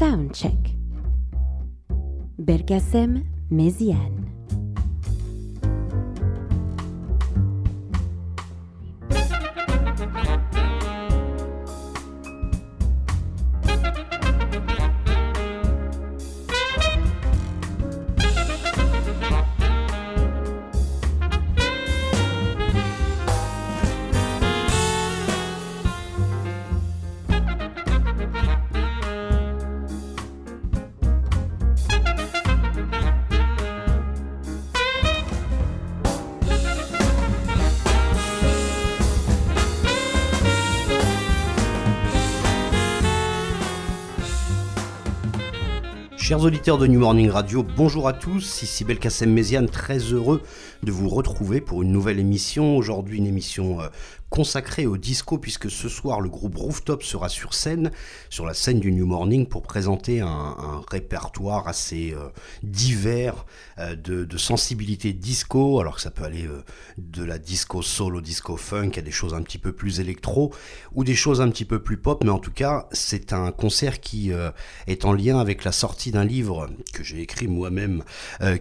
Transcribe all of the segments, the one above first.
Soundcheck. Belkacem Méziane. Chers auditeurs de New Morning Radio, bonjour à tous, ici Belkacem Méziane, très heureux de vous retrouver pour une nouvelle émission. Aujourd'hui une émission euh, consacré au disco puisque ce soir le groupe Rooftop sera sur scène, sur la scène du New Morning pour présenter un, répertoire assez euh, divers euh, de, de, sensibilité disco, alors que ça peut aller euh, de la disco soul au disco funk à des choses un petit peu plus électro ou des choses un petit peu plus pop, mais en tout cas c'est un concert qui est en lien avec la sortie d'un livre que j'ai écrit moi-même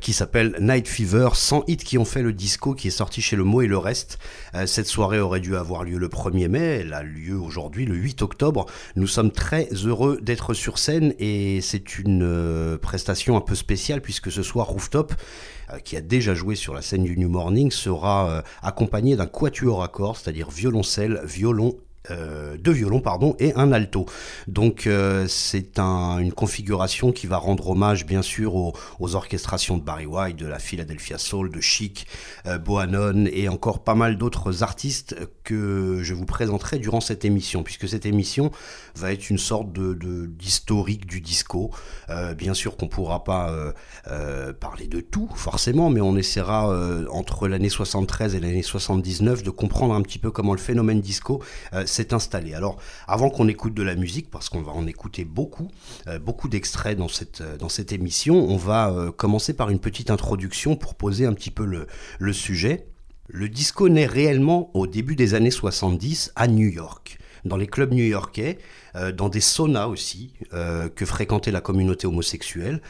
qui s'appelle Night Fever, 100 hits qui ont fait le disco, qui est sorti chez Le Mot et le Reste. cette soirée aurait dû avoir lieu le 1er mai, elle a lieu aujourd'hui le 8 octobre. Nous sommes très heureux d'être sur scène et c'est une euh, prestation un peu spéciale puisque ce soir Rooftop euh, qui a déjà joué sur la scène du New Morning, sera euh, accompagné d'un quatuor à corps, c'est-à-dire violoncelle, violon deux violons pardon et un alto. Donc c'est une configuration qui va rendre hommage bien sûr aux, orchestrations de Barry White, de la Philadelphia Soul, de Chic, euh, Bohannon et encore pas mal d'autres artistes je vous présenterai durant cette émission, puisque cette émission va être une sorte de d'historique du disco. bien sûr qu'on pourra pas parler de tout forcément, mais on essaiera entre l'année 73 et l'année 79 de comprendre un petit peu comment le phénomène disco s'est installé. Alors, avant qu'on écoute de la musique, parce qu'on va en écouter beaucoup, euh, beaucoup d'extraits dans cette, euh, émission, on va euh, commencer par une petite introduction pour poser un petit peu le sujet. Le disco naît réellement au début des années 70 à New York dans les clubs new-yorkais, dans des saunas aussi, que fréquentait la communauté homosexuelle.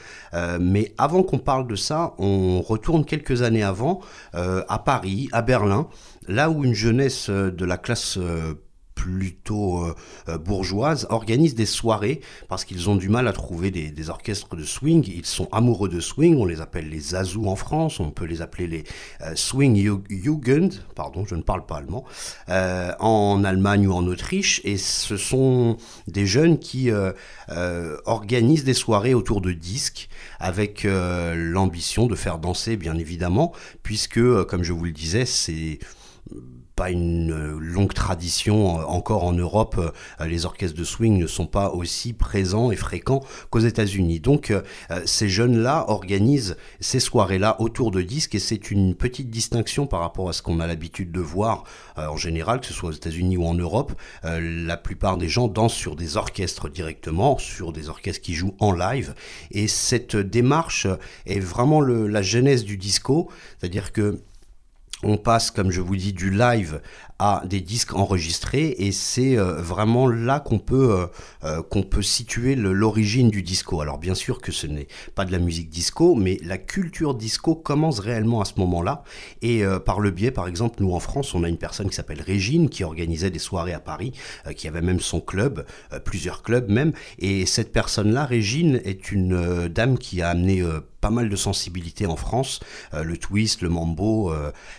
mais avant qu'on parle de ça, on retourne quelques années avant, à Paris, à Berlin, là où une jeunesse de la classe plutôt euh, euh, bourgeoises organisent des soirées parce qu'ils ont du mal à trouver des, orchestres de swing. Ils sont amoureux de swing, on les appelle les Zazou en France, on peut les appeler les euh, Swing Jugend, pardon, je ne parle pas allemand, en Allemagne ou en Autriche. Et ce sont des jeunes qui organisent des soirées autour de disques avec l'ambition de faire danser, bien évidemment, puisque, comme je vous le disais, c'est pas une euh, longue tradition euh, encore en Europe. Euh, les orchestres de swing ne sont pas aussi présents et fréquents qu'aux États-Unis. Donc ces jeunes-là organisent ces soirées-là autour de disques et c'est une petite distinction par rapport à ce qu'on a l'habitude de voir en général, que ce soit aux États-Unis ou en Europe. La plupart des gens dansent sur des orchestres directement, sur des orchestres qui jouent en live. Et cette démarche est vraiment la genèse du disco, c'est-à-dire que on passe, comme je vous dis, du live à des disques enregistrés et c'est euh, vraiment là qu'on peut, euh, euh, qu'on peut situer l'origine du disco. Alors bien sûr que ce n'est pas de la musique disco, mais la culture disco commence réellement à ce moment-là et par le biais, par exemple, nous en France, on a une personne qui s'appelle Régine qui organisait des soirées à Paris, qui avait même son club, plusieurs clubs même, et cette personne-là, Régine, est une dame qui a amené pas mal de sensibilité en France, le twist, le mambo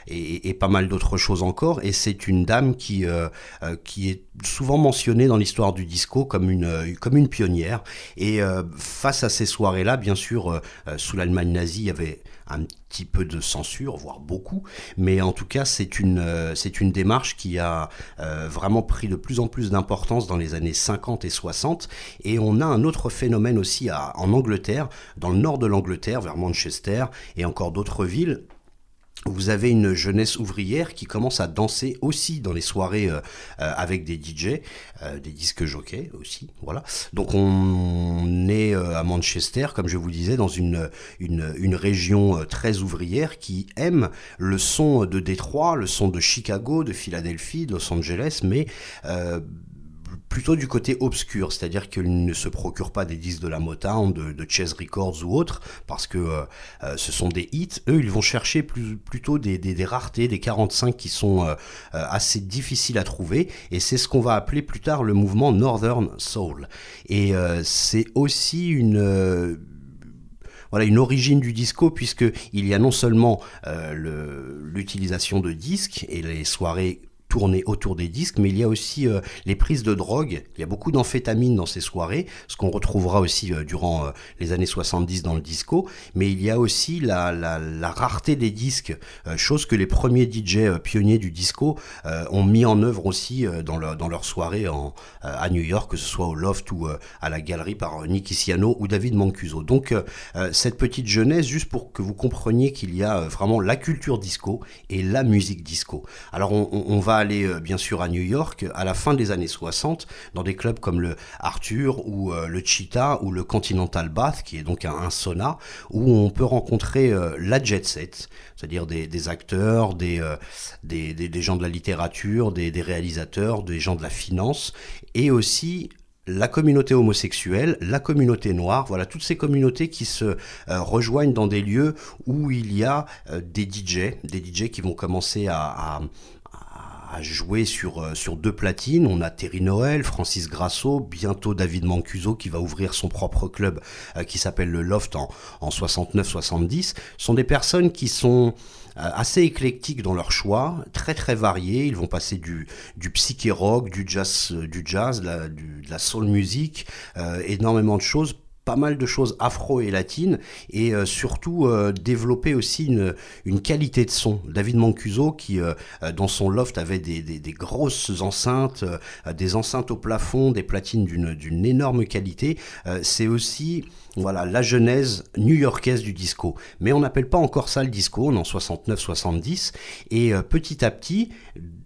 et, et, pas mal d'autres choses encore. Et c'est une dame qui, euh, euh, qui est souvent mentionnée dans l'histoire du disco comme une, euh, une pionnière. Et face à ces soirées-là, bien sûr, sous l'Allemagne nazie, il y avait un petit peu de censure, voire beaucoup, mais en tout cas c'est une, c'est une démarche qui a vraiment pris de plus en plus d'importance dans les années 50 et 60, et on a un autre phénomène aussi en Angleterre, dans le nord de l'Angleterre, vers Manchester, et encore d'autres villes, vous avez une jeunesse ouvrière qui commence à danser aussi dans les soirées euh, euh, avec des DJ, euh, des disques jockeys aussi, voilà. Donc on est à Manchester, comme je vous disais, dans une, une, une, région très ouvrière qui aime le son de Détroit, le son de Chicago, de Philadelphie, de Los Angeles, mais plutôt du côté obscur, c'est-à-dire qu'ils ne se procurent pas des disques de la Motown, de, de Chess Records ou autres, parce que euh, euh, ce sont des hits. Eux, ils vont chercher plutôt des, des, raretés, des 45 qui sont euh, assez difficiles à trouver, et c'est ce qu'on va appeler plus tard le mouvement Northern Soul. Et c'est aussi une voilà une origine du disco puisque il y a non seulement l'utilisation de disques et les soirées tourner autour des disques, mais il y a aussi euh, les prises de drogue. Il y a beaucoup d'amphétamines dans ces soirées, ce qu'on retrouvera aussi euh, durant euh, les années 70 dans le disco. Mais il y a aussi la, rareté des disques, chose que les premiers DJ pionniers du disco ont mis en œuvre aussi dans, leur, dans leur soirée en, à New York, que ce soit au Loft ou à la galerie par Nicky Siano ou David Mancuso. Donc cette petite jeunesse, juste pour que vous compreniez qu'il y a vraiment la culture disco et la musique disco. Alors on va aller euh, bien sûr à New York à la fin des années 60 dans des clubs comme le Arthur ou euh, le Cheetah ou le Continental Bath qui est donc un, sauna où on peut rencontrer euh, la jet set, c'est-à-dire des, acteurs, des, des, gens de la littérature, des, réalisateurs, des gens de la finance et aussi la communauté homosexuelle, la communauté noire, voilà toutes ces communautés qui se rejoignent dans des lieux où il y a des DJ, des DJ qui vont commencer à, à jouer sur, euh, sur deux platines. On a Terry Noël, Francis Grasso, bientôt David Mancuso qui va ouvrir son propre club euh, qui s'appelle le Loft en, en 69-70. sont des personnes qui sont euh, assez éclectiques dans leur choix, très très variés. Ils vont passer du, du psyché rock, du jazz, du jazz, la, de la soul music, énormément de choses pas mal de choses afro et latines et euh, surtout euh, développer aussi une, une, qualité de son. David Mancuso qui euh, dans son loft avait des, des, des grosses enceintes, des enceintes au plafond, des platines d'une énorme qualité. C'est aussi voilà, la genèse new-yorkaise du disco. Mais on n'appelle pas encore ça le disco, on est en 69-70. Et euh, petit à petit,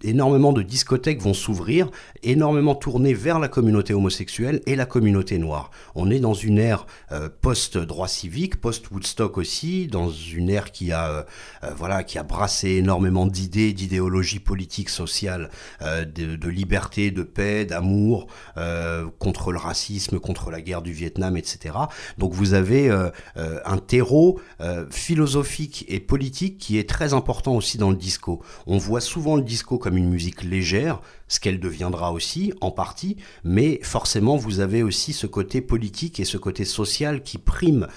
énormément de discothèques vont s'ouvrir, énormément tournées vers la communauté homosexuelle et la communauté noire. On est dans une ère euh, post-droit civique, post-Woodstock aussi, dans une ère qui a, euh, voilà, qui a brassé énormément d'idées, d'idéologies politiques, sociales, de, de, liberté, de paix, d'amour, contre le racisme, contre la guerre du Vietnam, etc. Donc vous avez euh, euh, un terreau euh, philosophique et politique qui est très important aussi dans le disco. On voit souvent le disco comme une musique légère, ce qu'elle deviendra aussi en partie, mais forcément vous avez aussi ce côté politique et ce côté social qui prime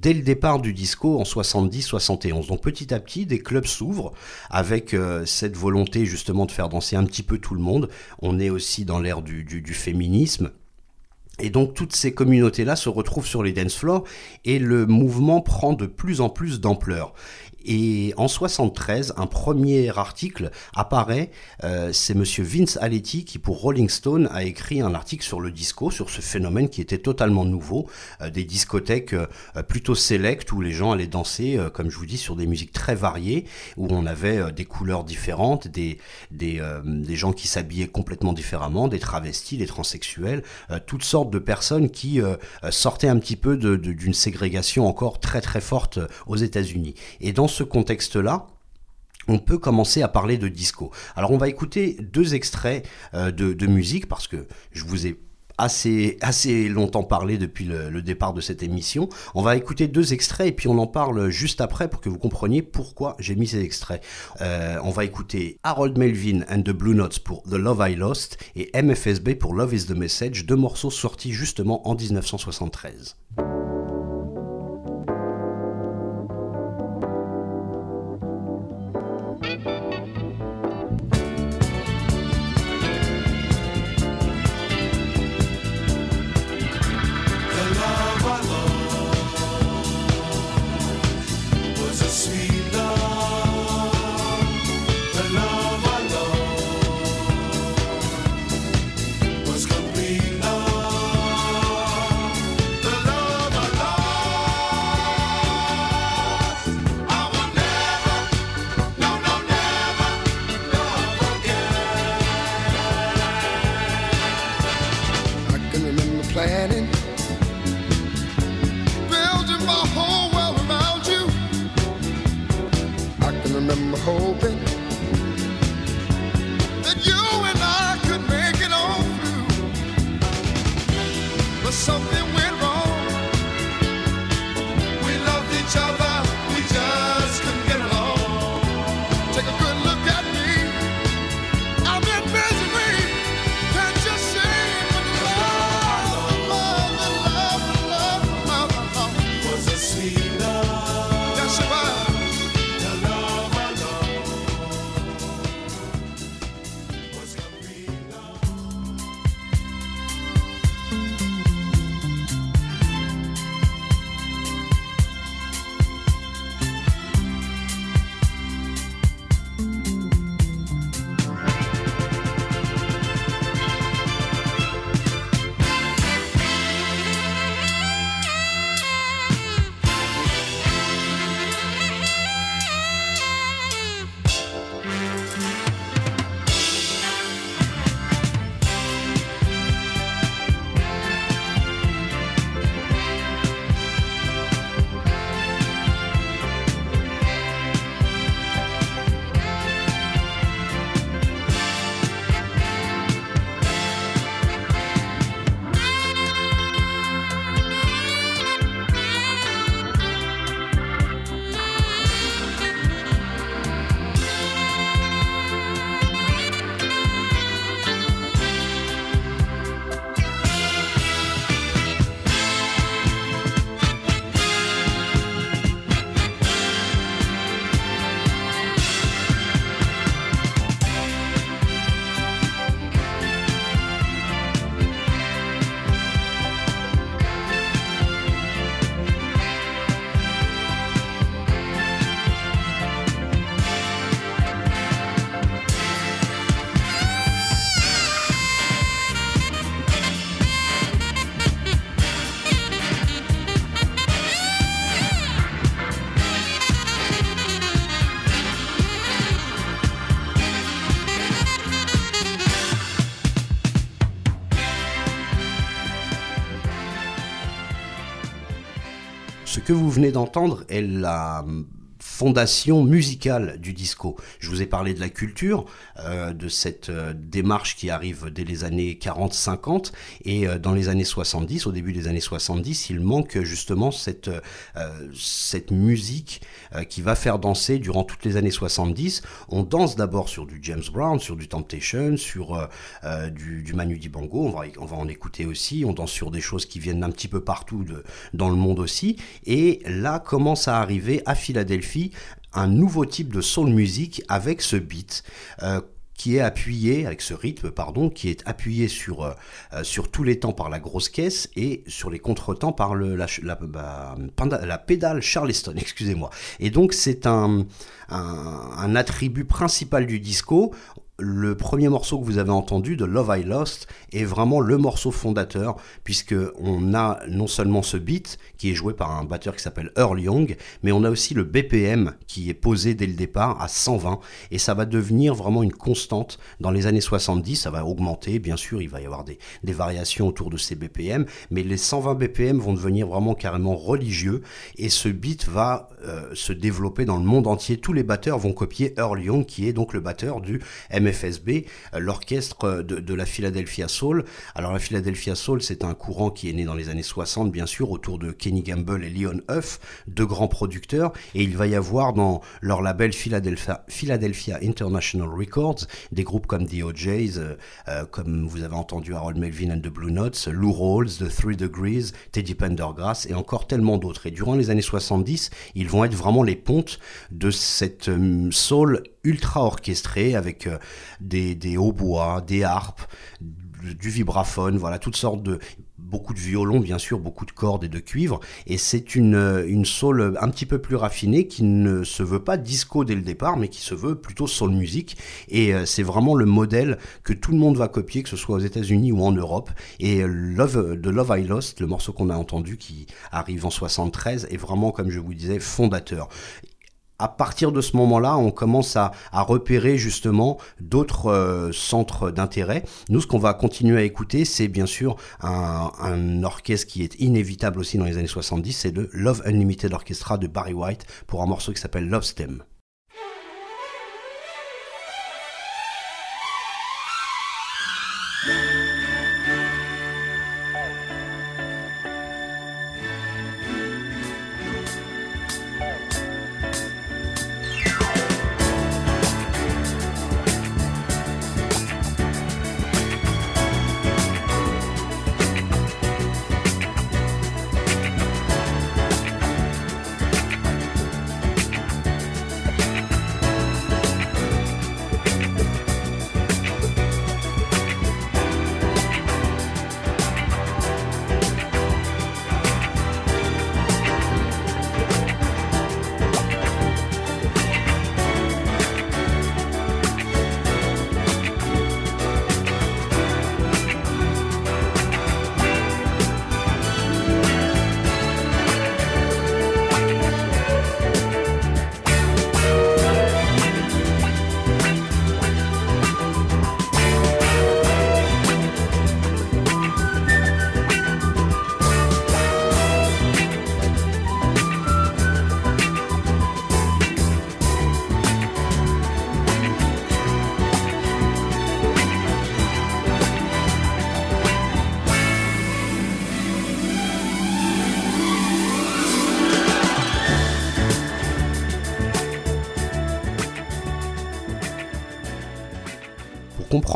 dès le départ du disco en 70-71. Donc petit à petit, des clubs s'ouvrent avec cette volonté justement de faire danser un petit peu tout le monde. On est aussi dans l'ère du féminisme. Et donc toutes ces communautés-là se retrouvent sur les dance floors et le mouvement prend de plus en plus d'ampleur. Et en 73, un premier article apparaît. Euh, c'est Monsieur Vince Aletti qui, pour Rolling Stone, a écrit un article sur le disco, sur ce phénomène qui était totalement nouveau, euh, des discothèques euh, plutôt sélectes où les gens allaient danser, comme je vous dis, sur des musiques très variées, où on avait des couleurs différentes, des des, des gens qui s'habillaient complètement différemment, des travestis, des transsexuels, toutes sortes de personnes qui sortaient un petit peu d'une ségrégation encore très très forte aux États-Unis. Et dans contexte-là, on peut commencer à parler de disco. Alors on va écouter deux extraits euh, de, musique parce que je vous ai assez, assez longtemps parlé depuis le, départ de cette émission. On va écouter deux extraits et puis on en parle juste après pour que vous compreniez pourquoi j'ai mis ces extraits. Euh, on va écouter Harold Melvin and the Blue Notes pour The Love I Lost et MFSB pour Love is the Message, deux morceaux sortis justement en 1973. Que vous venez d'entendre est la fondation musicale du disco. Je vous ai parlé de la culture, euh, de cette euh, démarche qui arrive dès les années 40-50, et euh, dans les années 70, au début des années 70, il manque justement cette, cette musique qui va faire danser durant toutes les années 70. On danse d'abord sur du James Brown, sur du Temptation, sur du, Manu Dibango, on va, on va en écouter aussi, on danse sur des choses qui viennent un petit peu partout de, dans le monde aussi, et là commence à arriver à Philadelphie un nouveau type de soul music avec ce beat. Qui est appuyé, avec ce rythme, pardon, qui est appuyé sur, euh, euh, sur tous les temps par la grosse caisse et sur les contretemps par le, la, la, bah, la pédale Charleston, excusez-moi. Et donc c'est un, un, un, attribut principal du disco le premier morceau que vous avez entendu de Love I Lost est vraiment le morceau fondateur puisque on a non seulement ce beat qui est joué par un batteur qui s'appelle Earl Young, mais on a aussi le BPM qui est posé dès le départ à 120 et ça va devenir vraiment une constante dans les années 70, ça va augmenter bien sûr, il va y avoir des, variations autour de ces BPM, mais les 120 BPM vont devenir vraiment carrément religieux et ce beat va euh, se développer dans le monde entier, tous les batteurs vont copier Earl Young qui est donc le batteur du MFSB, euh, l'orchestre de, la Philadelphia Soul. Alors la Philadelphia Soul, c'est un courant qui est né dans les années 60, bien sûr, autour de Kenny Gamble et Leon Huff, deux grands producteurs, et il va y avoir dans leur label Philadelphia, International Records des groupes comme The OJs, euh, euh, comme vous avez entendu Harold Melvin and the Blue Notes, Lou Rawls, The Three Degrees, Teddy Pendergrass et encore tellement d'autres. Et durant les années 70, ils vont être vraiment les pontes de cette soul ultra orchestré avec euh, des hautbois, des harpes, du vibraphone, voilà, toutes sortes de beaucoup de violons bien sûr, beaucoup de cordes et de cuivre. Et c'est une une soul un petit peu plus raffinée qui ne se veut pas disco dès le départ mais qui se veut plutôt soul music. Et euh, c'est vraiment le modèle que tout le monde va copier que ce soit aux États-Unis ou en Europe. Et euh, Love Love I Lost, le morceau qu'on a entendu qui arrive en 73 est vraiment comme je vous disais fondateur à partir de ce moment-là, on commence à, repérer justement d'autres euh, centres d'intérêt. Nous, ce qu'on va continuer à écouter, c'est bien sûr un, un, orchestre qui est inévitable aussi dans les années 70, c'est le Love Unlimited Orchestra de Barry White pour un morceau qui s'appelle Love Stem.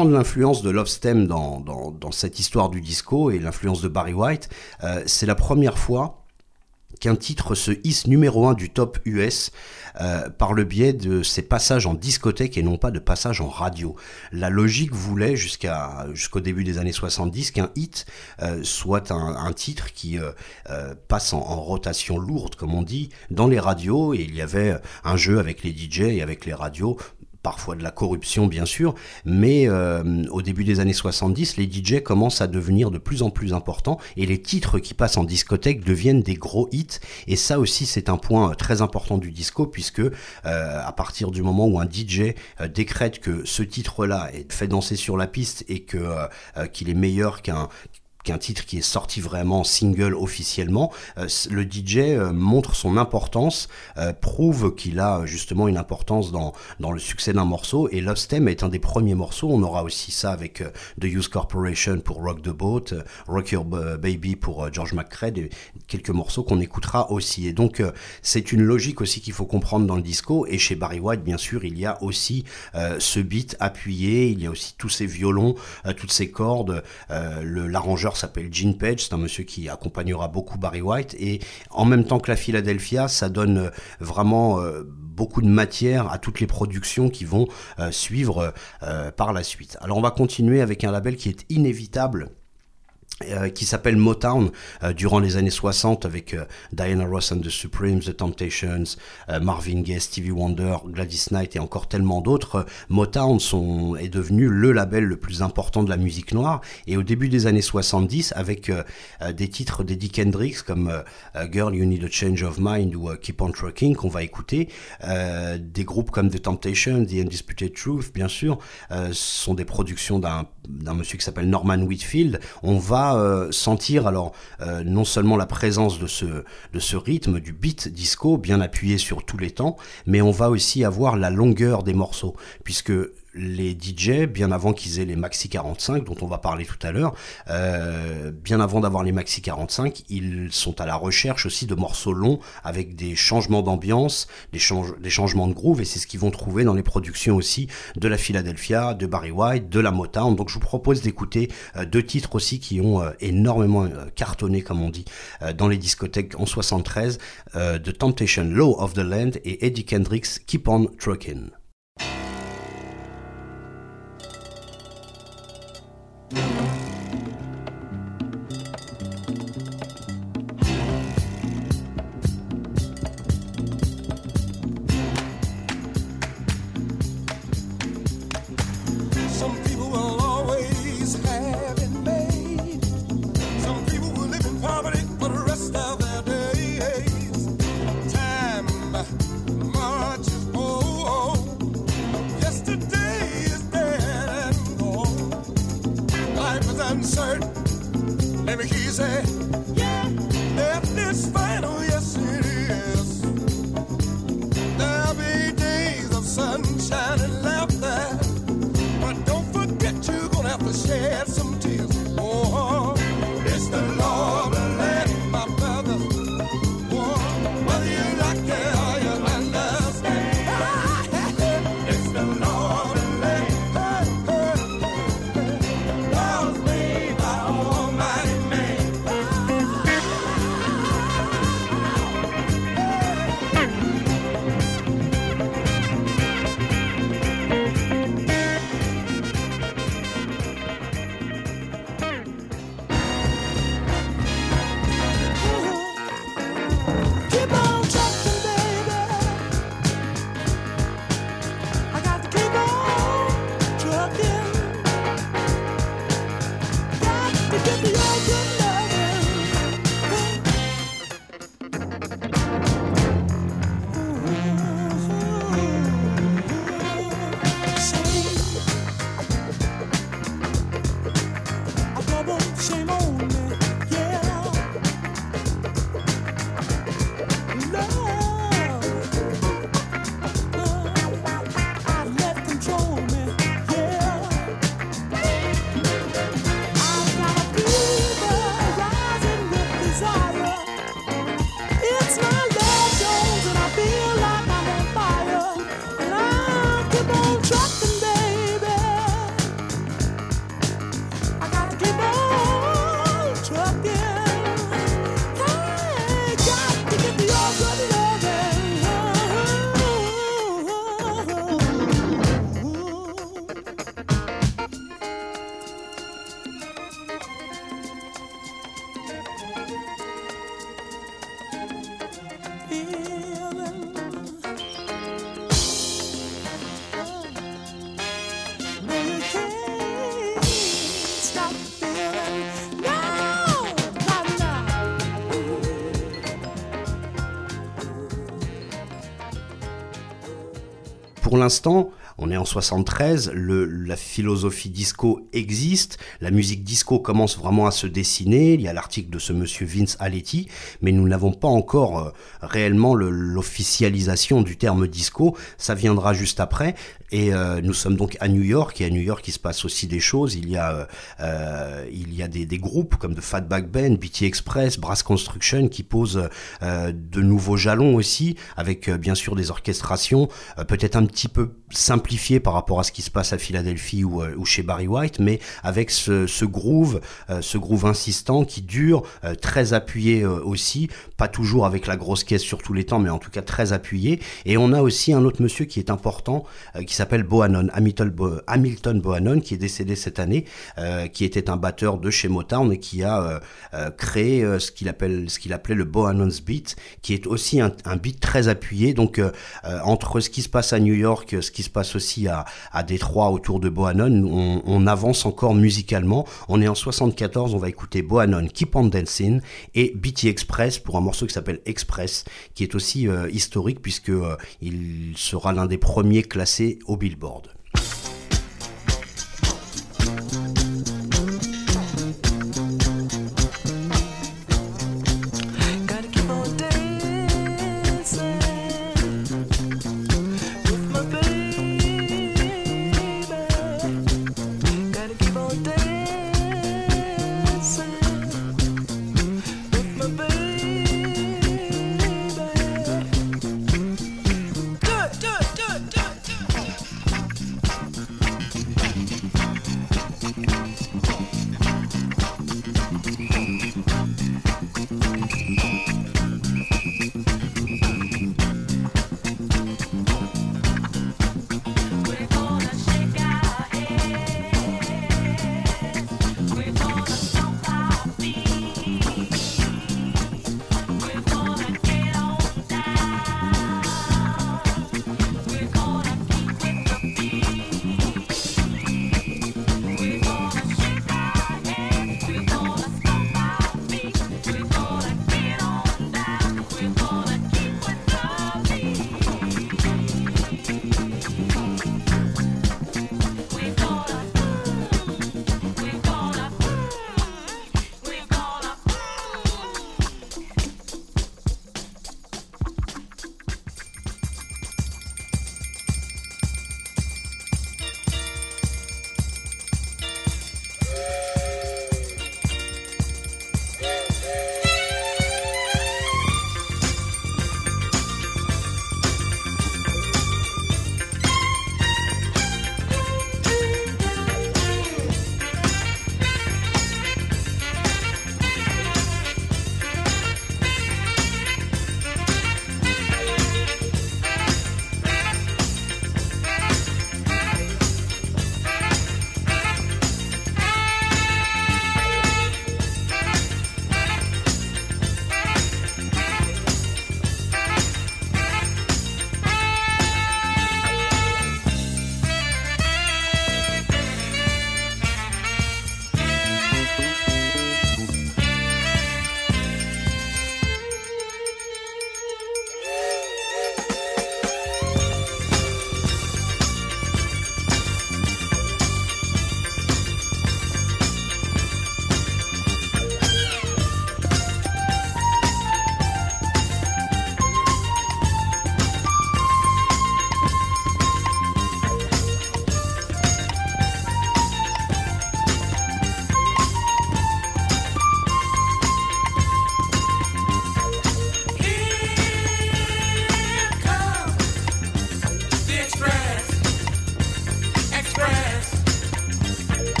Comprendre l'influence de Love Stem dans, cette histoire du disco et l'influence de Barry White, euh, c'est la première fois qu'un titre se hisse numéro 1 du top US euh, par le biais de ses passages en discothèque et non pas de passages en radio. La logique voulait jusqu'à jusqu'au début des années 70 qu'un hit euh, soit un, titre qui passe en, en, rotation lourde comme on dit dans les radios et il y avait un jeu avec les DJ et avec les radios parfois de la corruption bien sûr, mais euh, au début des années 70, les DJ commencent à devenir de plus en plus importants et les titres qui passent en discothèque deviennent des gros hits. Et ça aussi c'est un point très important du disco puisque euh, à partir du moment où un DJ euh, décrète que ce titre-là est fait danser sur la piste et que qu'il est meilleur qu'un qui est un titre qui est sorti vraiment single officiellement, euh, le DJ euh, montre son importance, euh, prouve qu'il a justement une importance dans, dans le succès d'un morceau, et Love Stem est un des premiers morceaux, on aura aussi ça avec The Use Corporation pour Rock the Boat, Rock Your Baby pour George McCrae, et quelques morceaux qu'on écoutera aussi. Et donc c'est une logique aussi qu'il faut comprendre dans le disco, et chez Barry White bien sûr il y a aussi ce beat appuyé, il y a aussi tous ces violons, toutes ces cordes, l'arrangeur s'appelle Gene Page, c'est un monsieur qui accompagnera beaucoup Barry White, et en même temps que la Philadelphia, ça donne euh, vraiment euh, beaucoup de matière à toutes les productions qui vont euh, suivre par la suite. Alors on va continuer avec un label qui est inévitable euh, qui s'appelle Motown euh, durant les années 60 avec euh, Diana Ross and the Supremes, The Temptations, Marvin Gaye, Stevie Wonder, Gladys Knight et encore tellement d'autres. Motown sont, est devenu le label le plus important de la musique noire et au début des années 70 avec des titres d'Eddie Kendricks comme Girl You Need a Change of Mind ou Keep on Trucking qu'on va écouter, des groupes comme The Temptations, The Undisputed Truth bien sûr, sont des productions d'un monsieur qui s'appelle Norman Whitfield. On va euh, sentir alors euh, non seulement la présence de ce, de ce rythme, du beat disco bien appuyé sur tous les temps, mais on va aussi avoir la longueur des morceaux, puisque les DJ, bien avant qu'ils aient les Maxi 45, dont on va parler tout à l'heure, euh, bien avant d'avoir les Maxi 45, ils sont à la recherche aussi de morceaux longs avec des changements d'ambiance, des, changements de groove, et c'est ce qu'ils vont trouver dans les productions aussi de la Philadelphia, de Barry White, de la Motown. Donc je vous propose d'écouter euh, deux titres aussi qui ont euh, énormément cartonné, comme on dit, dans les discothèques en 73, The Temptation Law of the Land et Eddie Kendricks Keep on Truckin'. Thank you. Pour l'instant, On est en 73, le, la philosophie disco existe, la musique disco commence vraiment à se dessiner. Il y a l'article de ce monsieur Vince Aletti, mais nous n'avons pas encore euh, réellement l'officialisation du terme disco. Ça viendra juste après. Et euh, nous sommes donc à New York, et à New York il se passe aussi des choses. Il y a, euh, il y a des, groupes comme de Fatback Band, BT Express, Brass Construction qui posent de nouveaux jalons aussi, avec bien sûr des orchestrations peut-être un petit peu par rapport à ce qui se passe à Philadelphie ou, ou chez Barry White, mais avec ce, groove, ce groove insistant qui dure, très appuyé aussi, pas toujours avec la grosse caisse sur tous les temps, mais en tout cas très appuyé. Et on a aussi un autre monsieur qui est important, qui s'appelle Bohannon, Hamilton, Bo Hamilton Bohannon, qui est décédé cette année, euh, qui était un batteur de chez Motown et qui a euh, euh créé euh, ce qu'il appelle, ce qu'il appelait le Bohannon's Beat, qui est aussi un, un beat très appuyé. Donc euh, entre ce qui se passe à New York, ce qui se passe aussi à, à Détroit autour de Bohannon, on, avance encore musicalement. On est en 74, on va écouter Bohannon, Keep on Dancing et BT Express pour un morceau qui s'appelle Express, qui est aussi historique puisque il sera l'un des premiers classés au Billboard.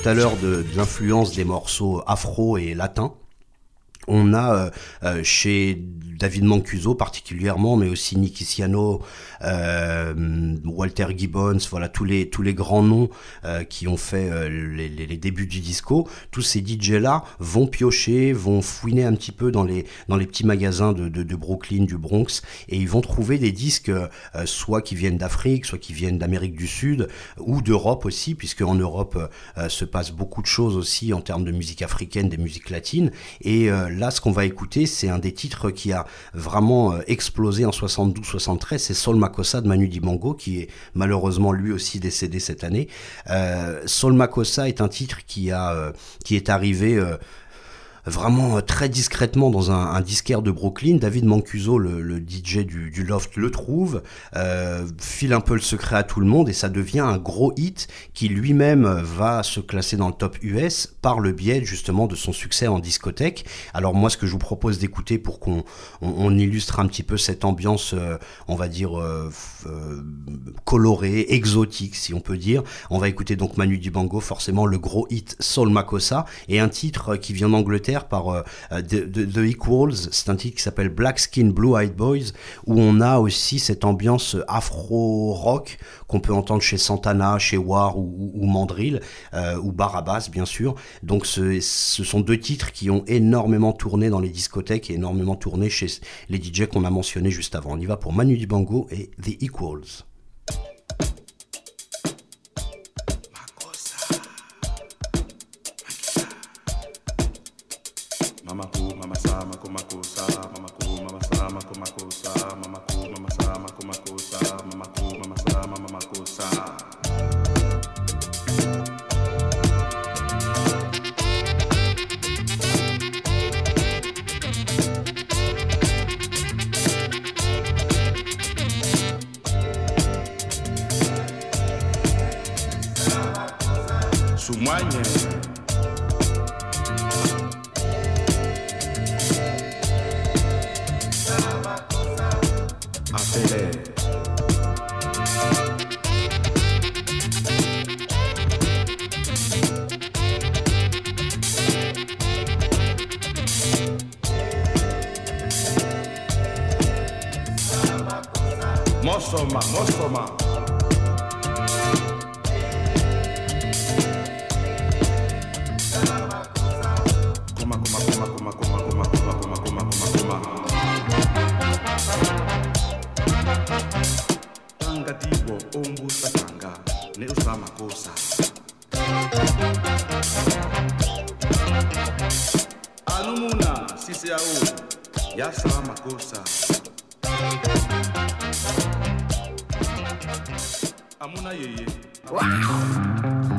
Tout à l'heure de, l'influence des morceaux afro et latins. On a euh, euh, chez David Mancuso particulièrement, mais aussi Nicky Siano, euh, Walter Gibbons, voilà tous les tous les grands noms euh, qui ont fait euh, les, les, débuts du disco. Tous ces DJ là vont piocher, vont fouiner un petit peu dans les dans les petits magasins de, de, de Brooklyn, du Bronx, et ils vont trouver des disques soit qui viennent d'Afrique, soit qui viennent d'Amérique du Sud ou d'Europe aussi, puisque en Europe se passe beaucoup de choses aussi en termes de musique africaine, des musiques latines. Et là, ce qu'on va écouter, c'est un des titres qui a vraiment explosé en 72-73, c'est Sol Makossa de Manu Dibango, qui est malheureusement lui aussi décédé cette année. Sol Makossa est un titre qui, a, qui est arrivé vraiment euh, très discrètement dans un, disquaire de Brooklyn. David Mancuso, le, DJ du, Loft, le trouve, euh, file un peu le secret à tout le monde et ça devient un gros hit qui lui-même va se classer dans le top US par le biais justement de son succès en discothèque. Alors moi, ce que je vous propose d'écouter pour qu'on on, illustre un petit peu cette ambiance, euh, on va dire colorée, exotique, si on peut dire, on va écouter donc Manu Dibango, forcément le gros hit Soul Makossa et un titre qui vient d'Angleterre par euh, The, Equals. C'est un titre qui s'appelle Black Skin Blue Eyed Boys, où on a aussi cette ambiance afro-rock qu'on peut entendre chez Santana, chez War ou, Mandrill, euh, ou Barabas bien sûr. Donc ce, ce, sont deux titres qui ont énormément tourné dans les discothèques et énormément tourné chez les DJ qu'on a mentionnés juste avant. On y va pour Manu Dibango et The Equals. katatibo ombusa tanga neusamakosa anumuna siseyao yasamakosa amuna yeye. Wow.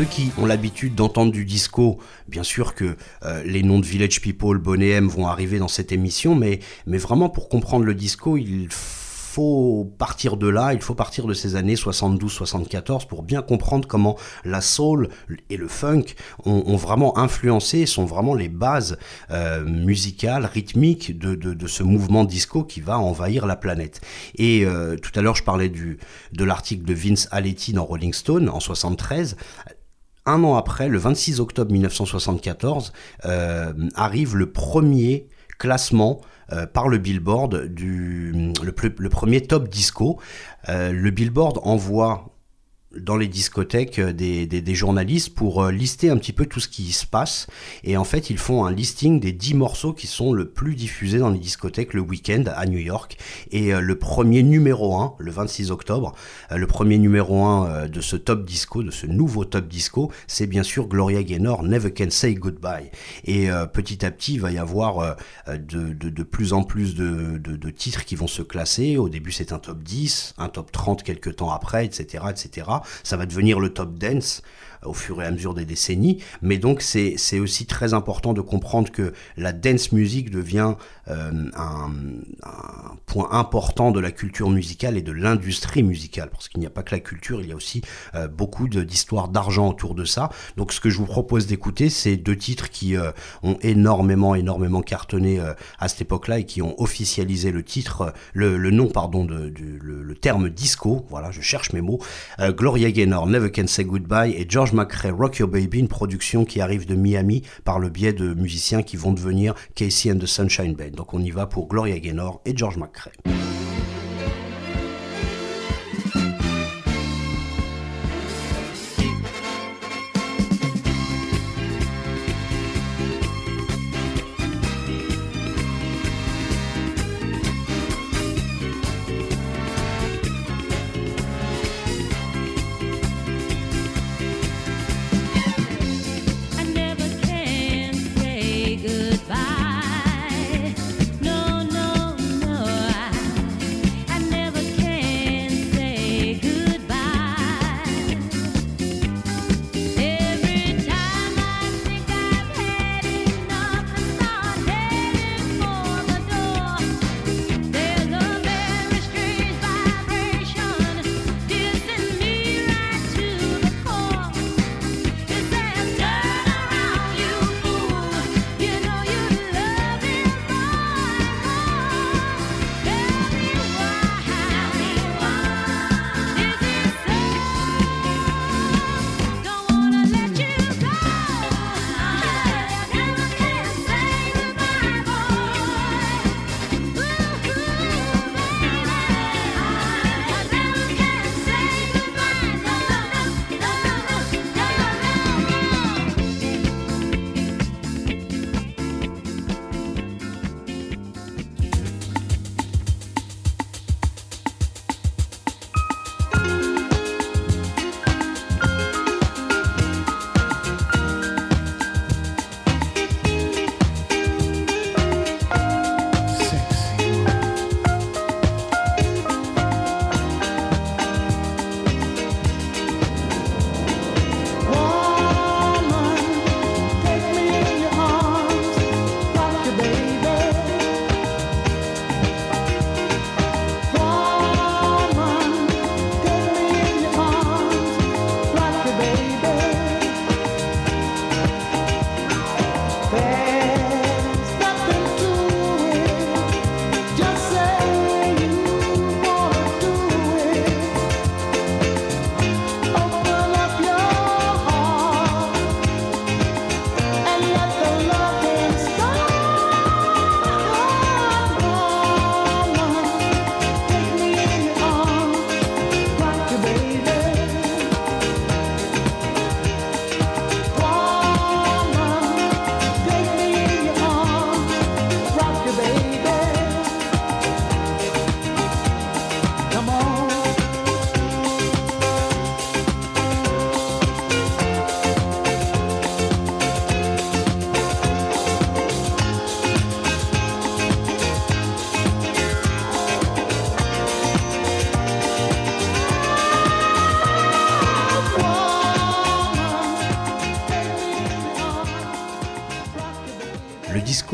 Qui ont l'habitude d'entendre du disco, bien sûr que euh, les noms de Village People, Bonnet M vont arriver dans cette émission, mais, mais vraiment pour comprendre le disco, il faut partir de là, il faut partir de ces années 72-74 pour bien comprendre comment la soul et le funk ont, vraiment influencé, sont vraiment les bases euh, musicales, rythmiques de, de, ce mouvement disco qui va envahir la planète. Et euh, tout à l'heure, je parlais de l'article de Vince Aletti dans Rolling Stone en 73 un an après, le 26 octobre 1974, euh, arrive le premier classement euh, par le Billboard du le, premier top disco. Euh, le Billboard envoie dans les discothèques euh, des, des, journalistes pour euh, lister un petit peu tout ce qui se passe. Et en fait, ils font un listing des 10 morceaux qui sont le plus diffusés dans les discothèques le week-end à New York. Et euh, le premier numéro 1, le 26 octobre, le premier numéro 1 de ce top disco, de ce nouveau top disco, c'est bien sûr Gloria Gaynor, Never Can Say Goodbye. Et petit à petit, il va y avoir de, de, de plus en plus de, de, titres qui vont se classer. Au début, c'est un top 10, un top 30 quelques temps après, etc., etc ça va devenir le top dance au fur et à mesure des décennies. Mais donc c'est aussi très important de comprendre que la dance music devient euh, un, point important de la culture musicale et de l'industrie musicale. Parce qu'il n'y a pas que la culture, il y a aussi euh, beaucoup d'histoires d'argent autour de ça. Donc ce que je vous propose d'écouter, c'est deux titres qui euh, ont énormément, énormément cartonné à cette époque-là et qui ont officialisé le titre, le, nom, pardon, de, le, terme disco. Voilà, je cherche mes mots. Gloria Gaynor, Never Can Say Goodbye et George McRae, Rock Your Baby, une production qui arrive de Miami par le biais de musiciens qui vont devenir Casey and the Sunshine Band. Donc on y va pour Gloria Gaynor et George McRae.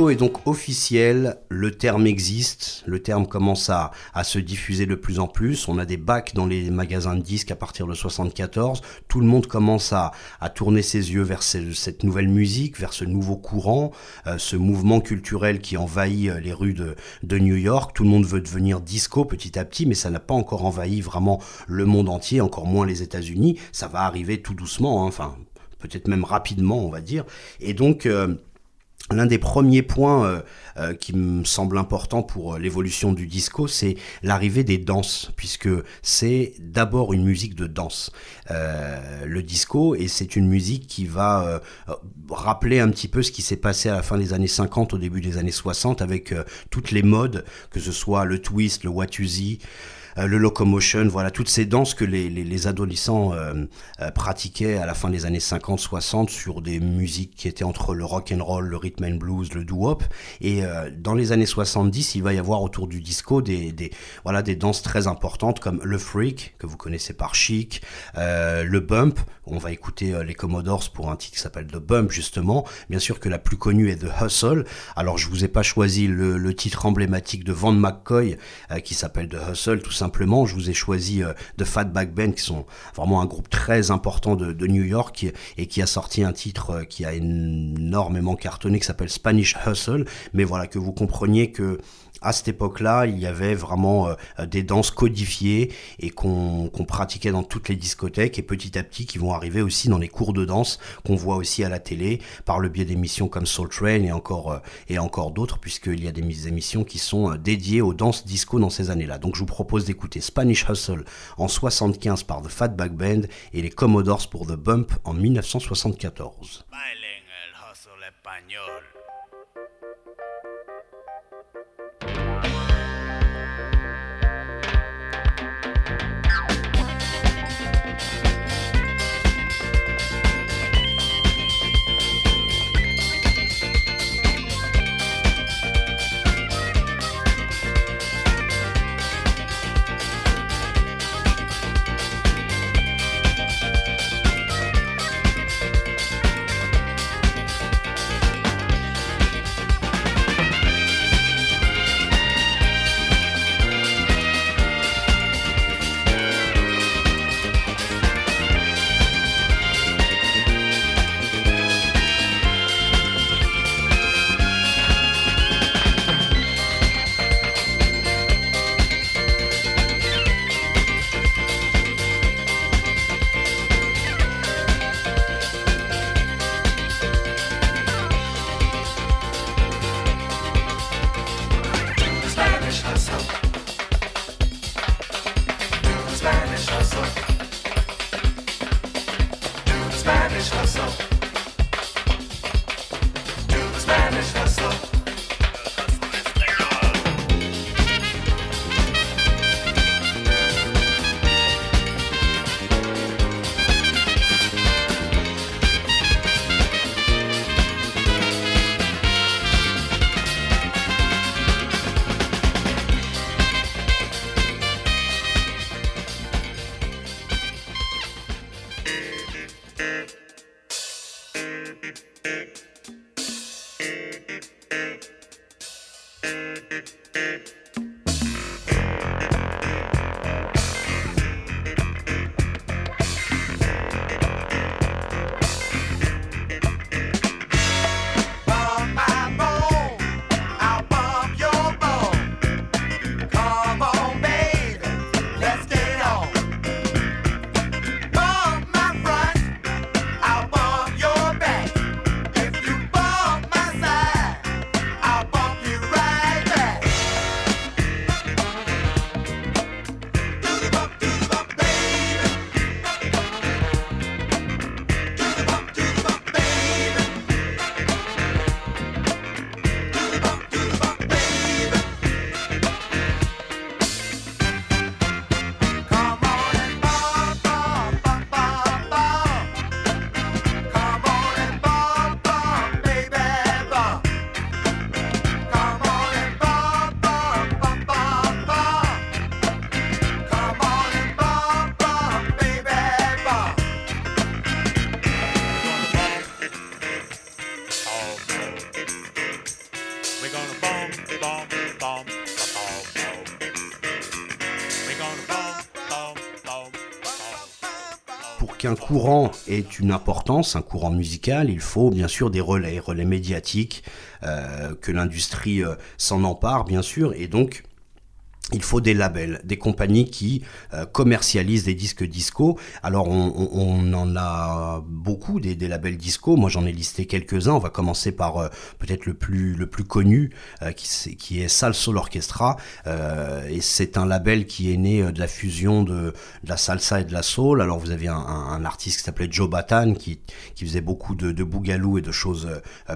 Est donc officiel, le terme existe, le terme commence à, se diffuser de plus en plus, on a des bacs dans les magasins de disques à partir de 74, tout le monde commence à, tourner ses yeux vers cette nouvelle musique, vers ce nouveau courant, euh, ce mouvement culturel qui envahit euh, les rues de, New York, tout le monde veut devenir disco petit à petit, mais ça n'a pas encore envahi vraiment le monde entier, encore moins les États-Unis, ça va arriver tout doucement, hein, enfin peut-être même rapidement on va dire, et donc... Euh, L'un des premiers points euh, euh, qui me semble important pour euh, l'évolution du disco, c'est l'arrivée des danses, puisque c'est d'abord une musique de danse. le disco, et c'est une musique qui va rappeler un petit peu ce qui s'est passé à la fin des années 50, au début des années 60, avec toutes les modes, que ce soit le twist, le watusi, le locomotion, voilà, toutes ces danses que les, adolescents euh, euh, pratiquaient à la fin des années 50-60 sur des musiques qui étaient entre le rock and roll, le rhythm and blues, le doo-wop. Et dans les années 70, il va y avoir autour du disco des, voilà, des danses très importantes comme le freak, que vous connaissez par Chic, le bump, on va écouter les Commodores pour un titre qui s'appelle The Bump justement. Bien sûr que la plus connue est The Hustle. Alors je vous ai pas choisi le, titre emblématique de Van McCoy qui s'appelle The Hustle tout simplement je vous ai choisi euh, The Fatback Band, qui sont vraiment un groupe très important de, New York et qui a sorti un titre euh, qui a énormément cartonné, qui s'appelle Spanish Hustle. Mais voilà, que vous compreniez que à cette époque-là, il y avait vraiment euh, des danses codifiées et qu'on pratiquait dans toutes les discothèques et petit à petit qui vont arriver aussi dans les cours de danse qu'on voit aussi à la télé par le biais d'émissions comme Soul Train et encore, euh, et encore d'autres puisqu'il y a des émissions qui sont euh, dédiées aux danses disco dans ces années-là. Donc je vous propose d'écouter Spanish Hustle en 75 par The Fatback Band et les Commodores pour The Bump en 1974. qu'un courant ait une importance, un courant musical, il faut bien sûr des relais, relais médiatiques, euh, que l'industrie euh, s'en empare bien sûr, et donc il faut des labels, des compagnies qui euh, commercialisent des disques disco. Alors on, en a beaucoup des, labels disco. Moi j'en ai listé quelques-uns. On va commencer par euh, peut-être le plus le plus connu, euh, qui, qui, est Salsa Orchestra. et c'est un label qui est né de la fusion de, la salsa et de la soul. Alors vous avez un, artiste qui s'appelait Joe Batan qui, qui faisait beaucoup de, de bougalou et de choses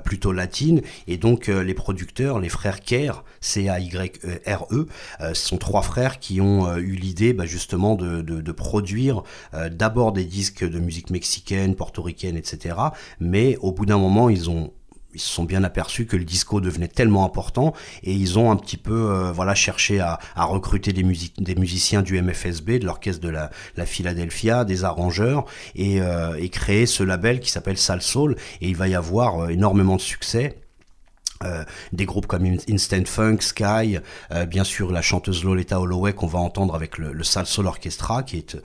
plutôt latines. Et donc les producteurs, les frères Kerr, C A Y R E ce sont trois frères qui ont euh, eu l'idée bah, justement de, produire euh, d'abord des disques de musique mexicaine, portoricaine, etc. Mais au bout d'un moment, ils ont ils se sont bien aperçus que le disco devenait tellement important et ils ont un petit peu euh, voilà cherché à, recruter des, des musiciens du MFSB, de l'orchestre de la, Philadelphia, des arrangeurs et, et créer ce label qui s'appelle Soul et il va y avoir énormément de succès euh, des groupes comme Instant Funk, Sky, euh, bien sûr la chanteuse Loletta Holloway qu'on va entendre avec le, le Orchestra, qui est euh,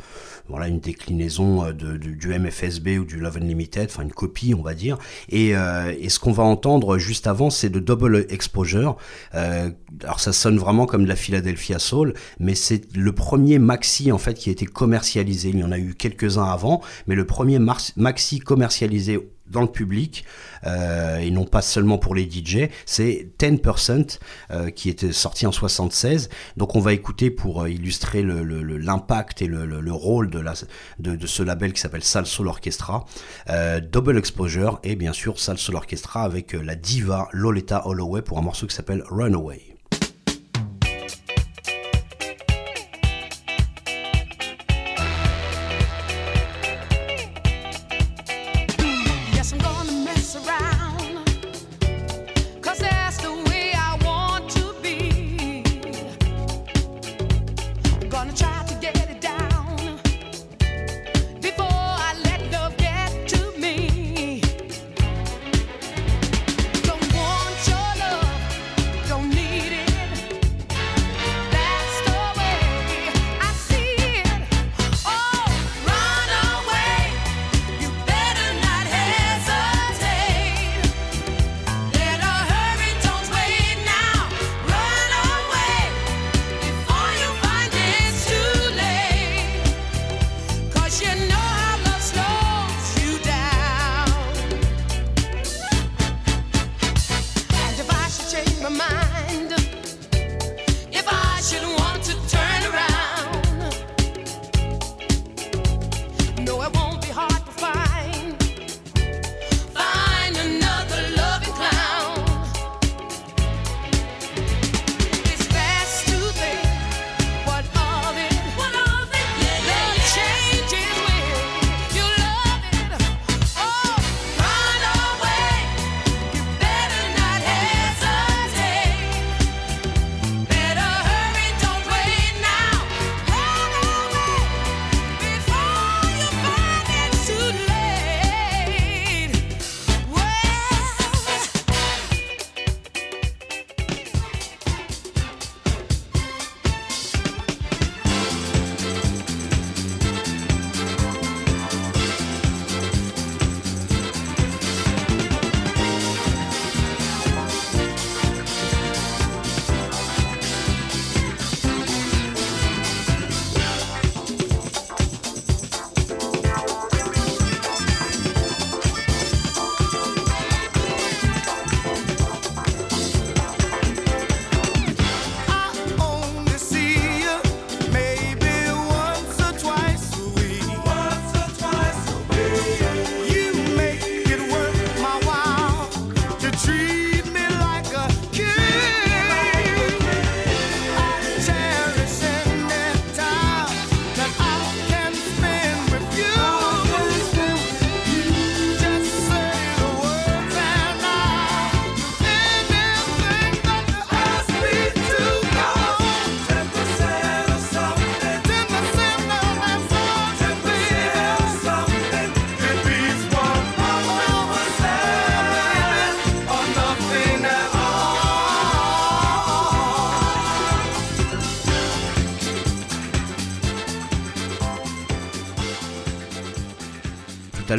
voilà une déclinaison de, du MFSB ou du Love Unlimited, enfin une copie on va dire. Et, et ce qu'on va entendre juste avant, c'est de Double Exposure. alors ça sonne vraiment comme de la Philadelphia Soul, mais c'est le premier maxi en fait qui a été commercialisé. Il y en a eu quelques-uns avant, mais le premier maxi commercialisé dans le public euh, et non pas seulement pour les DJ. C'est 10% euh, qui était sorti en 76. Donc on va écouter pour euh, illustrer l'impact et le, rôle de, la, de, ce label qui s'appelle Soul Orchestra. Double Exposure et bien sûr Soul Orchestra avec la diva Loletta Holloway pour un morceau qui s'appelle Runaway.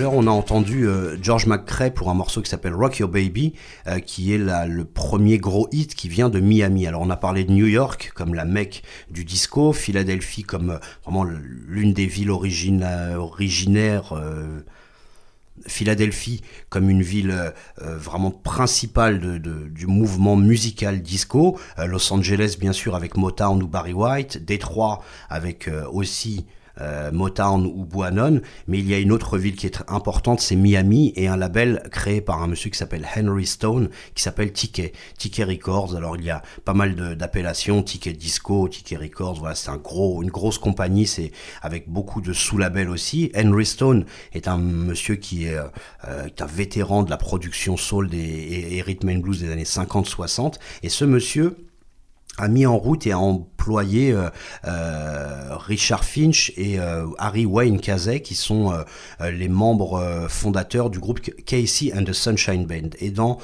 On a entendu euh, George McCrae pour un morceau qui s'appelle Rock Your Baby, euh, qui est le premier gros hit qui vient de Miami. Alors, on a parlé de New York comme la mecque du disco, Philadelphie comme euh, vraiment l'une des villes originaires. Philadelphie comme une ville vraiment principale du mouvement musical disco, Los Angeles bien sûr avec Motown ou Barry White, Détroit avec aussi euh, Motown ou Buanon, mais il y a une autre ville qui est importante, c'est Miami, et un label créé par un monsieur qui s'appelle Henry Stone, qui s'appelle Ticket, Ticket Records. Alors il y a pas mal d'appellations, Ticket Disco, Ticket Records, voilà, c'est un gros, une grosse compagnie, c'est avec beaucoup de sous-labels aussi. Henry Stone est un monsieur qui est, euh, un vétéran de la production soul et, et rhythm and blues des années 50-60, et ce monsieur a mis en route et a employé euh, euh, Richard Finch et euh, Harry Wayne Casey, qui sont les membres fondateurs du groupe Casey and the Sunshine Band. Et dans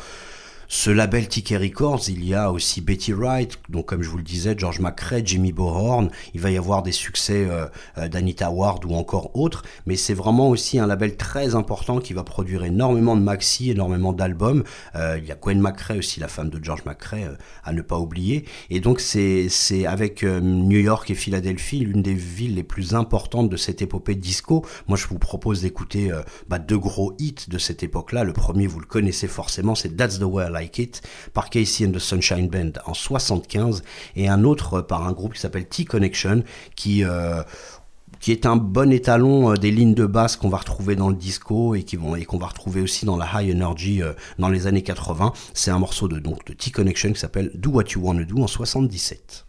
ce label Ticket Records, il y a aussi Betty Wright, donc comme je vous le disais, George McRae, Jimmy Bohorn, il va y avoir des succès euh, euh, d'Anita Ward ou encore autres, mais c'est vraiment aussi un label très important qui va produire énormément de maxi, énormément d'albums. Euh, il y a Gwen McRae aussi, la femme de George McRae, à ne pas oublier. Et donc c'est avec New York et Philadelphie l'une des villes les plus importantes de cette épopée disco. Moi je vous propose d'écouter bah, deux gros hits de cette époque-là. Le premier, vous le connaissez forcément, c'est That's the Way Par Casey and the Sunshine Band en 75 et un autre par un groupe qui s'appelle T-Connection qui euh, qui est un bon étalon euh, des lignes de basse qu'on va retrouver dans le disco et qu'on va retrouver aussi dans la high energy euh, dans les années 80. C'est un morceau de donc de T-Connection qui s'appelle Do What You Wanna Do en 77.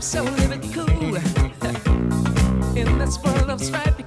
So so it cool in this world of strife.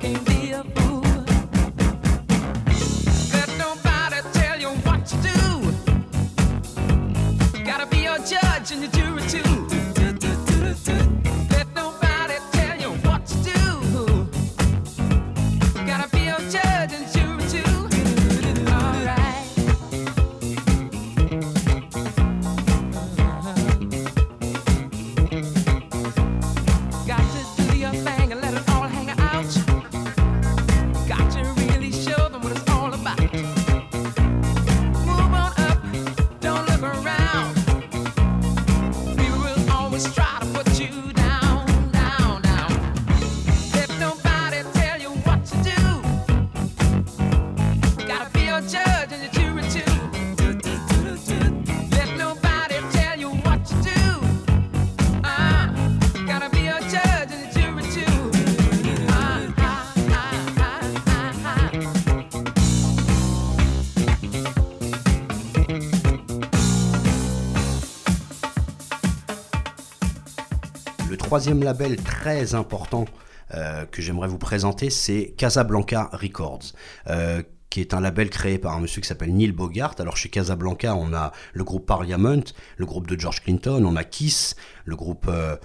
Troisième label très important euh, que j'aimerais vous présenter, c'est Casablanca Records. Euh, qui est un label créé par un monsieur qui s'appelle Neil Bogart. Alors chez Casablanca, on a le groupe Parliament, le groupe de George Clinton, on a Kiss, le groupe euh,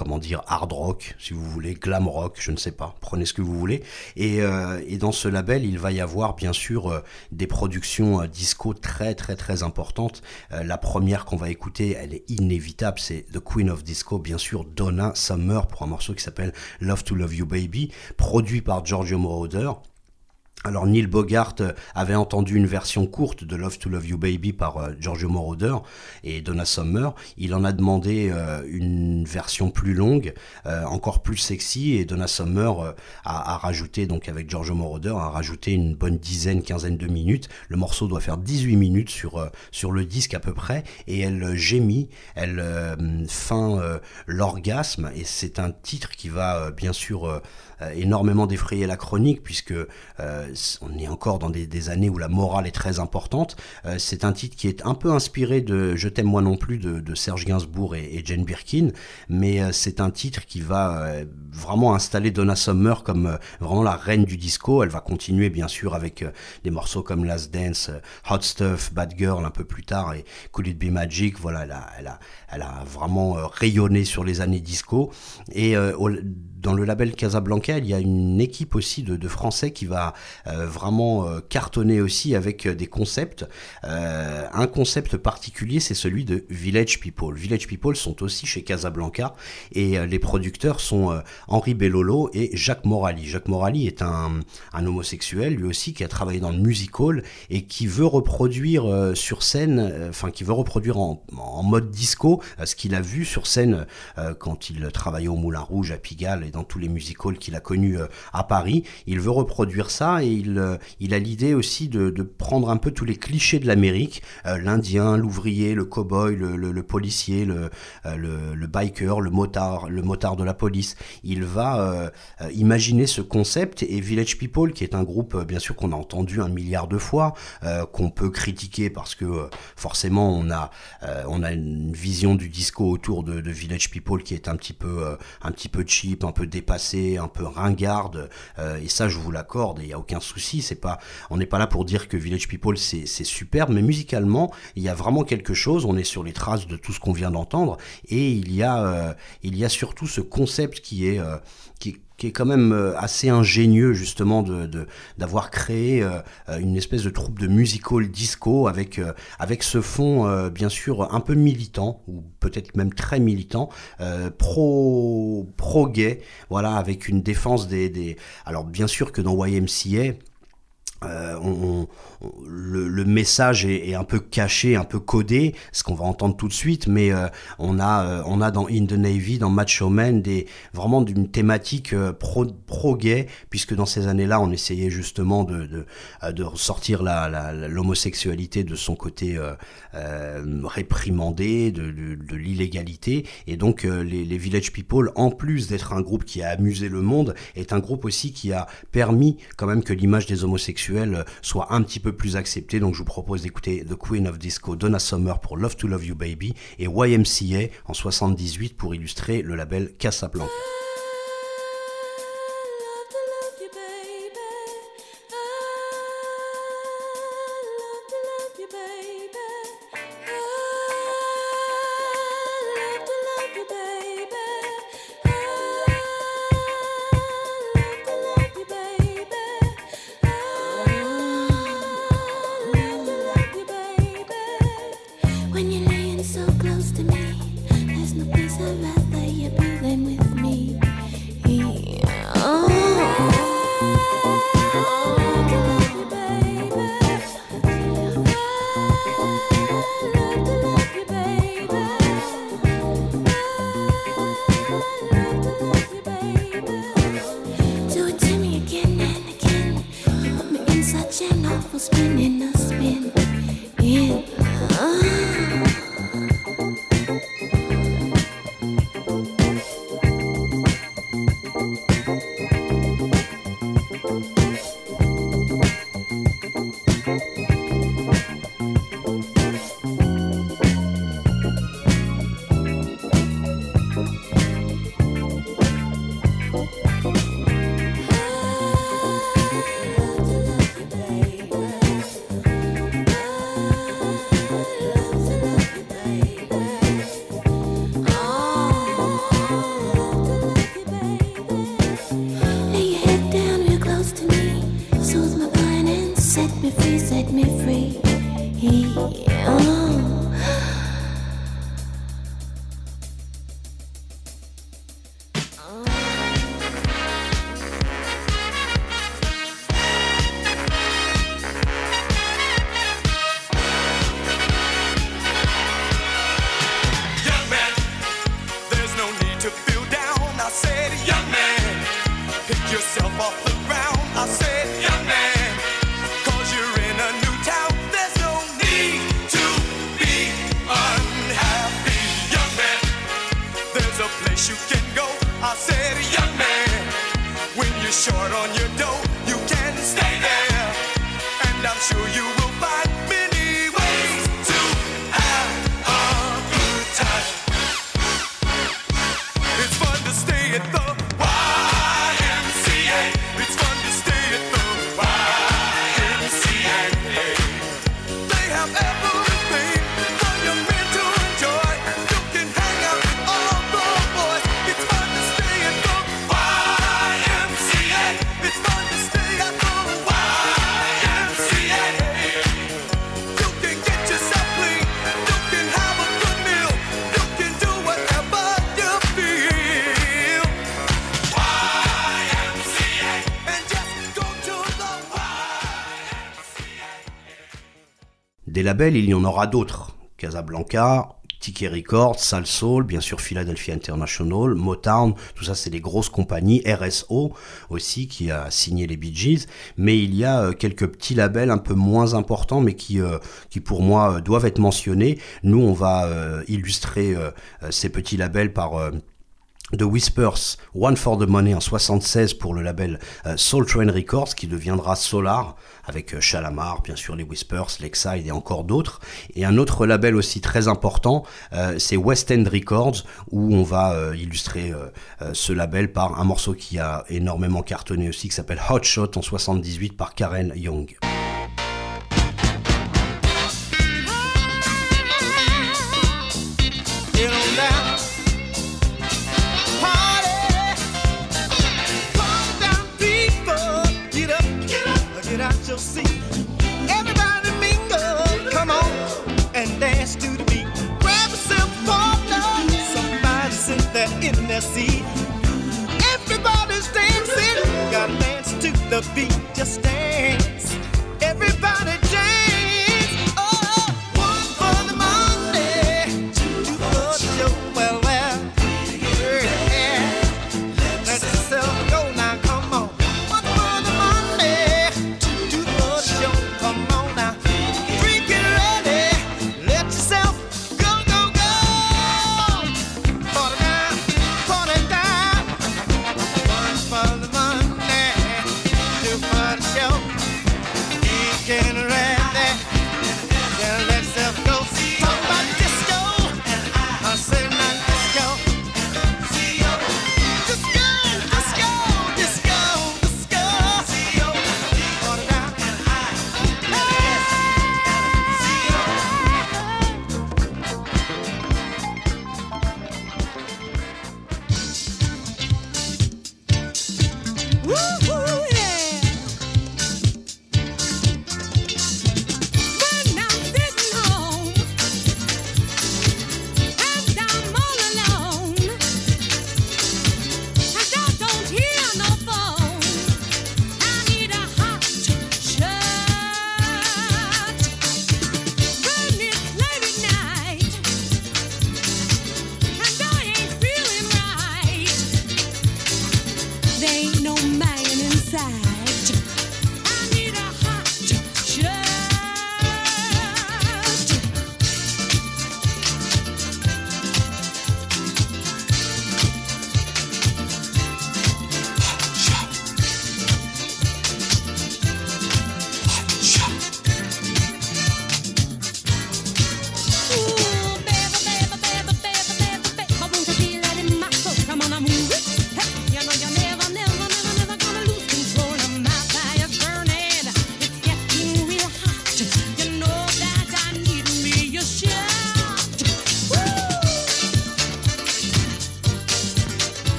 comment dire, hard rock, si vous voulez, glam rock, je ne sais pas, prenez ce que vous voulez. Et, euh, dans ce label, il va y avoir bien sûr euh, des productions euh, disco très très très importantes. la première qu'on va écouter, elle est inévitable, c'est The Queen of Disco, bien sûr, Donna Summer, pour un morceau qui s'appelle Love to Love You Baby, produit par Giorgio Moroder. Alors Neil Bogart euh, avait entendu une version courte de Love to Love You Baby par euh, Giorgio Moroder et Donna Summer. Il en a demandé euh, une version plus longue, encore plus sexy, et Donna Summer a, rajouté, donc avec Giorgio Moroder, a rajouté une bonne dizaine, quinzaine de minutes. Le morceau doit faire 18 minutes sur, sur le disque à peu près, et elle gémit, elle feint l'orgasme, et c'est un titre qui va bien sûr énormément défrayer la chronique, puisque on est encore dans des, années où la morale est très importante. Euh, c'est un titre qui est un peu inspiré de Je t'aime moi non plus de, Serge Gainsbourg et, Jane Birkin, mais euh, c'est un titre qui va euh, vraiment installer Donna Summer comme vraiment la reine du disco. Elle va continuer bien sûr avec des morceaux comme Last Dance, Hot Stuff, Bad Girl un peu plus tard et Could It Be Magic. Voilà, elle a, elle a vraiment rayonné sur les années disco et dans le label Casablanca, il y a une équipe aussi de, Français qui va euh, vraiment euh, cartonner aussi avec euh, des concepts. un concept particulier, c'est celui de Village People. Village People sont aussi chez Casablanca et les producteurs sont Henri Bellolo et Jacques Morali. Jacques Morali est un, homosexuel, lui aussi, qui a travaillé dans le musical et qui veut reproduire sur scène, enfin qui veut reproduire en, en mode disco ce qu'il a vu sur scène quand il travaillait au Moulin Rouge à Pigalle dans tous les musicals qu'il a connus euh, à Paris. Il veut reproduire ça et il, euh, a l'idée aussi de, prendre un peu tous les clichés de l'Amérique, euh, l'Indien, l'ouvrier, le cow-boy, le, policier, le, biker, le motard, le motard de la police. Il va imaginer ce concept et Village People, qui est un groupe bien sûr qu'on a entendu un milliard de fois, qu'on peut critiquer parce que forcément on a une vision du disco autour de, Village People qui est un petit peu, un petit peu cheap, un peu dépassé, un peu ringarde, euh, et ça je vous l'accorde, il n'y a aucun souci, c'est pas, on n'est pas là pour dire que Village People c'est superbe, mais musicalement il y a vraiment quelque chose, on est sur les traces de tout ce qu'on vient d'entendre, et il y, a, euh, il y a surtout ce concept qui est, euh, qui, est quand même euh, assez ingénieux justement de d'avoir créé euh, une espèce de troupe de musical disco avec euh, avec ce fond bien sûr un peu militant ou peut-être même très militant pro pro gay voilà avec une défense des, des alors bien sûr que dans YMCA euh, on, le, message est, un peu caché, un peu codé, ce qu'on va entendre tout de suite, mais euh, on, a, euh, on a dans In the Navy, dans Macho Man, des, vraiment d'une thématique pro, pro gay, puisque dans ces années-là, on essayait justement de, de, de ressortir l'homosexualité de son côté réprimandé, de, de, l'illégalité, et donc les, les Village People, en plus d'être un groupe qui a amusé le monde, est un groupe aussi qui a permis quand même que l'image des homosexuels soit un petit peu plus accepté. Donc je vous propose d'écouter The Queen of Disco, Donna Summer pour Love to Love You Baby et YMCA en 78 pour illustrer le label Casablanca. Des labels, il y en aura d'autres. Casablanca, Ticket Records, Sal Soul, bien sûr Philadelphia International, Motown, tout ça c'est des grosses compagnies, RSO aussi qui a signé les Bee Gees, mais il y a euh, quelques petits labels un peu moins importants mais qui, euh, qui pour moi euh, doivent être mentionnés. Nous on va illustrer ces petits labels par The Whispers, One for the Money en 76 pour le label Soul Train Records qui deviendra Solar avec euh, Chalamar, bien sûr les Whispers, Lexide et encore d'autres. Et un autre label aussi très important, euh, c'est West End Records, où on va euh, illustrer ce label par un morceau qui a énormément cartonné aussi, qui s'appelle Hot Shot en 78 par Karen Young. See. Everybody's dancing, gotta dance to the beat, just dance.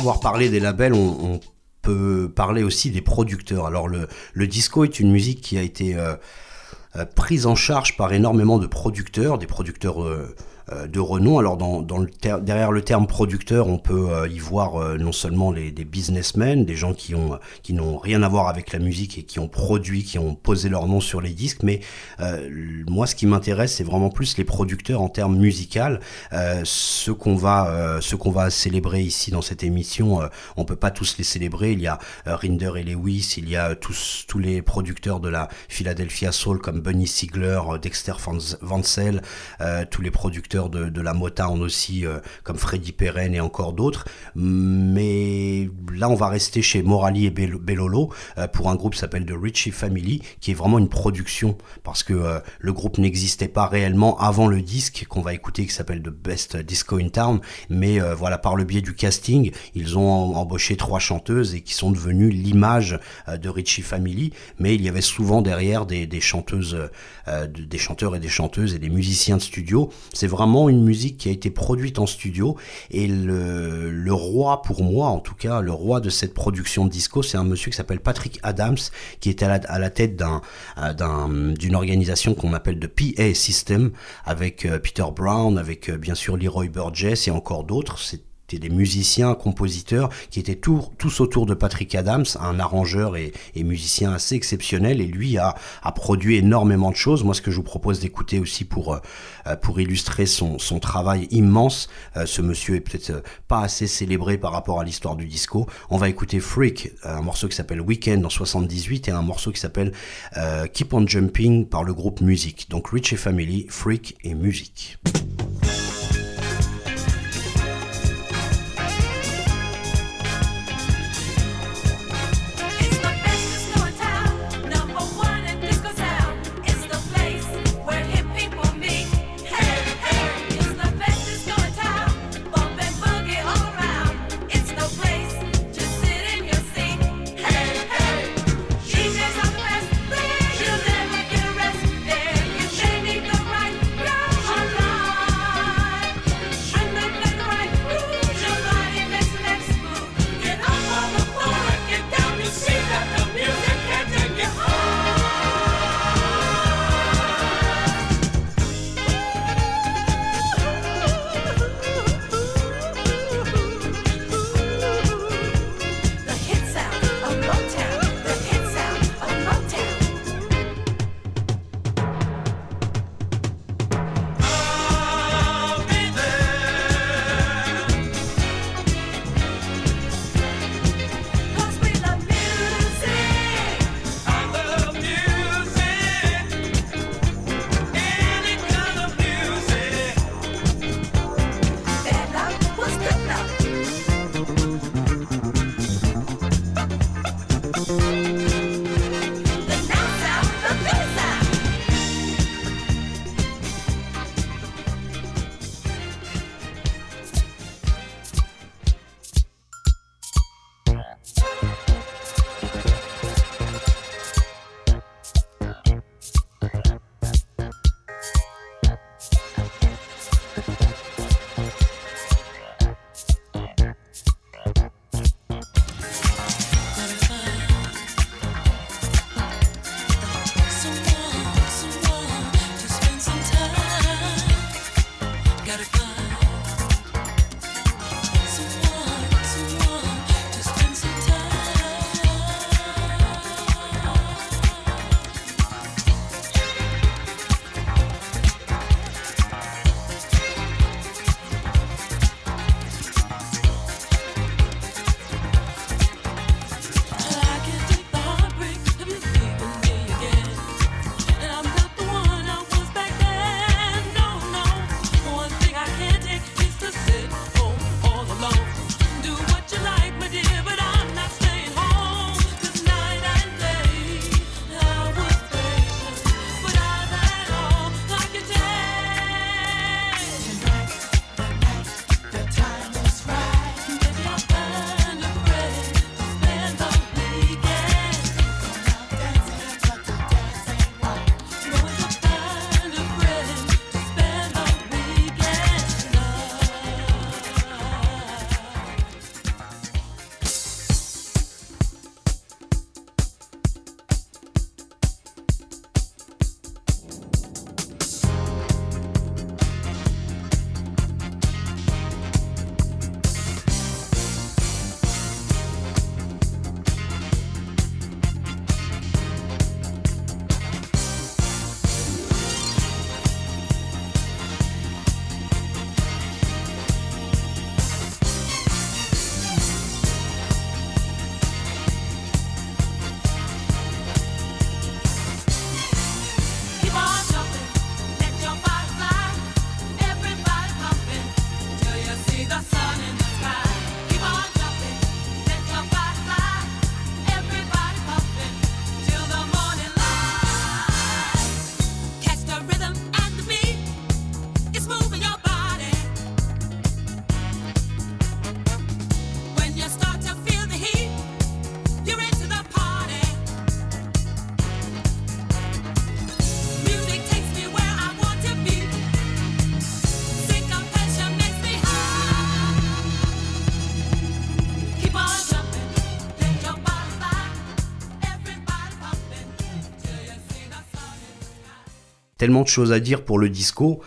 Avoir parlé des labels, on, peut parler aussi des producteurs. Alors le, disco est une musique qui a été euh, euh prise en charge par énormément de producteurs, des producteurs euh, de renom. Alors dans, dans le derrière le terme producteur, on peut euh, y voir euh, non seulement les, des businessmen, des gens qui ont qui n'ont rien à voir avec la musique et qui ont produit, qui ont posé leur nom sur les disques. Mais moi, ce qui m'intéresse, c'est vraiment plus les producteurs en termes musical. ce qu'on va ce qu'on va célébrer ici dans cette émission, on peut pas tous les célébrer. Il y a Rinder et Lewis, il y a tous tous les producteurs de la Philadelphia Soul comme Bunny Sigler, Dexter Vancel, tous les producteurs de, la Motown aussi, euh, comme Freddy Perren et encore d'autres. Mais là, on va rester chez Morali et Bellolo euh, pour un groupe s'appelle The Richie Family, qui est vraiment une production, parce que euh, le groupe n'existait pas réellement avant le disque qu'on va écouter, qui s'appelle The Best Disco in Town. Mais voilà, par le biais du casting, ils ont embauché trois chanteuses et qui sont devenues l'image de Richie Family. Mais il y avait souvent derrière des, des chanteuses, des chanteurs et des chanteuses et des musiciens de studio. C'est vraiment une musique qui a été produite en studio. Et le, roi pour moi en tout cas le roi de cette production disco c'est un monsieur qui s'appelle Patrick Adams qui était à la, à la tête d'un d'une organisation qu'on appelle de PA System avec euh, Peter Brown avec euh, bien sûr Leroy Burgess et encore d'autres. C'est des musiciens, compositeurs qui étaient tous autour de Patrick Adams, un arrangeur et, musicien assez exceptionnel. Et lui a, produit énormément de choses. Moi, ce que je vous propose d'écouter aussi pour, euh, pour illustrer son, travail immense, euh, ce monsieur est peut-être euh, pas assez célébré par rapport à l'histoire du disco. On va écouter Freak, un morceau qui s'appelle Weekend en 78 et un morceau qui s'appelle Keep on Jumping par le groupe Music. Donc Rich et Family, Freak et Music. Tellement de choses à dire pour le disco.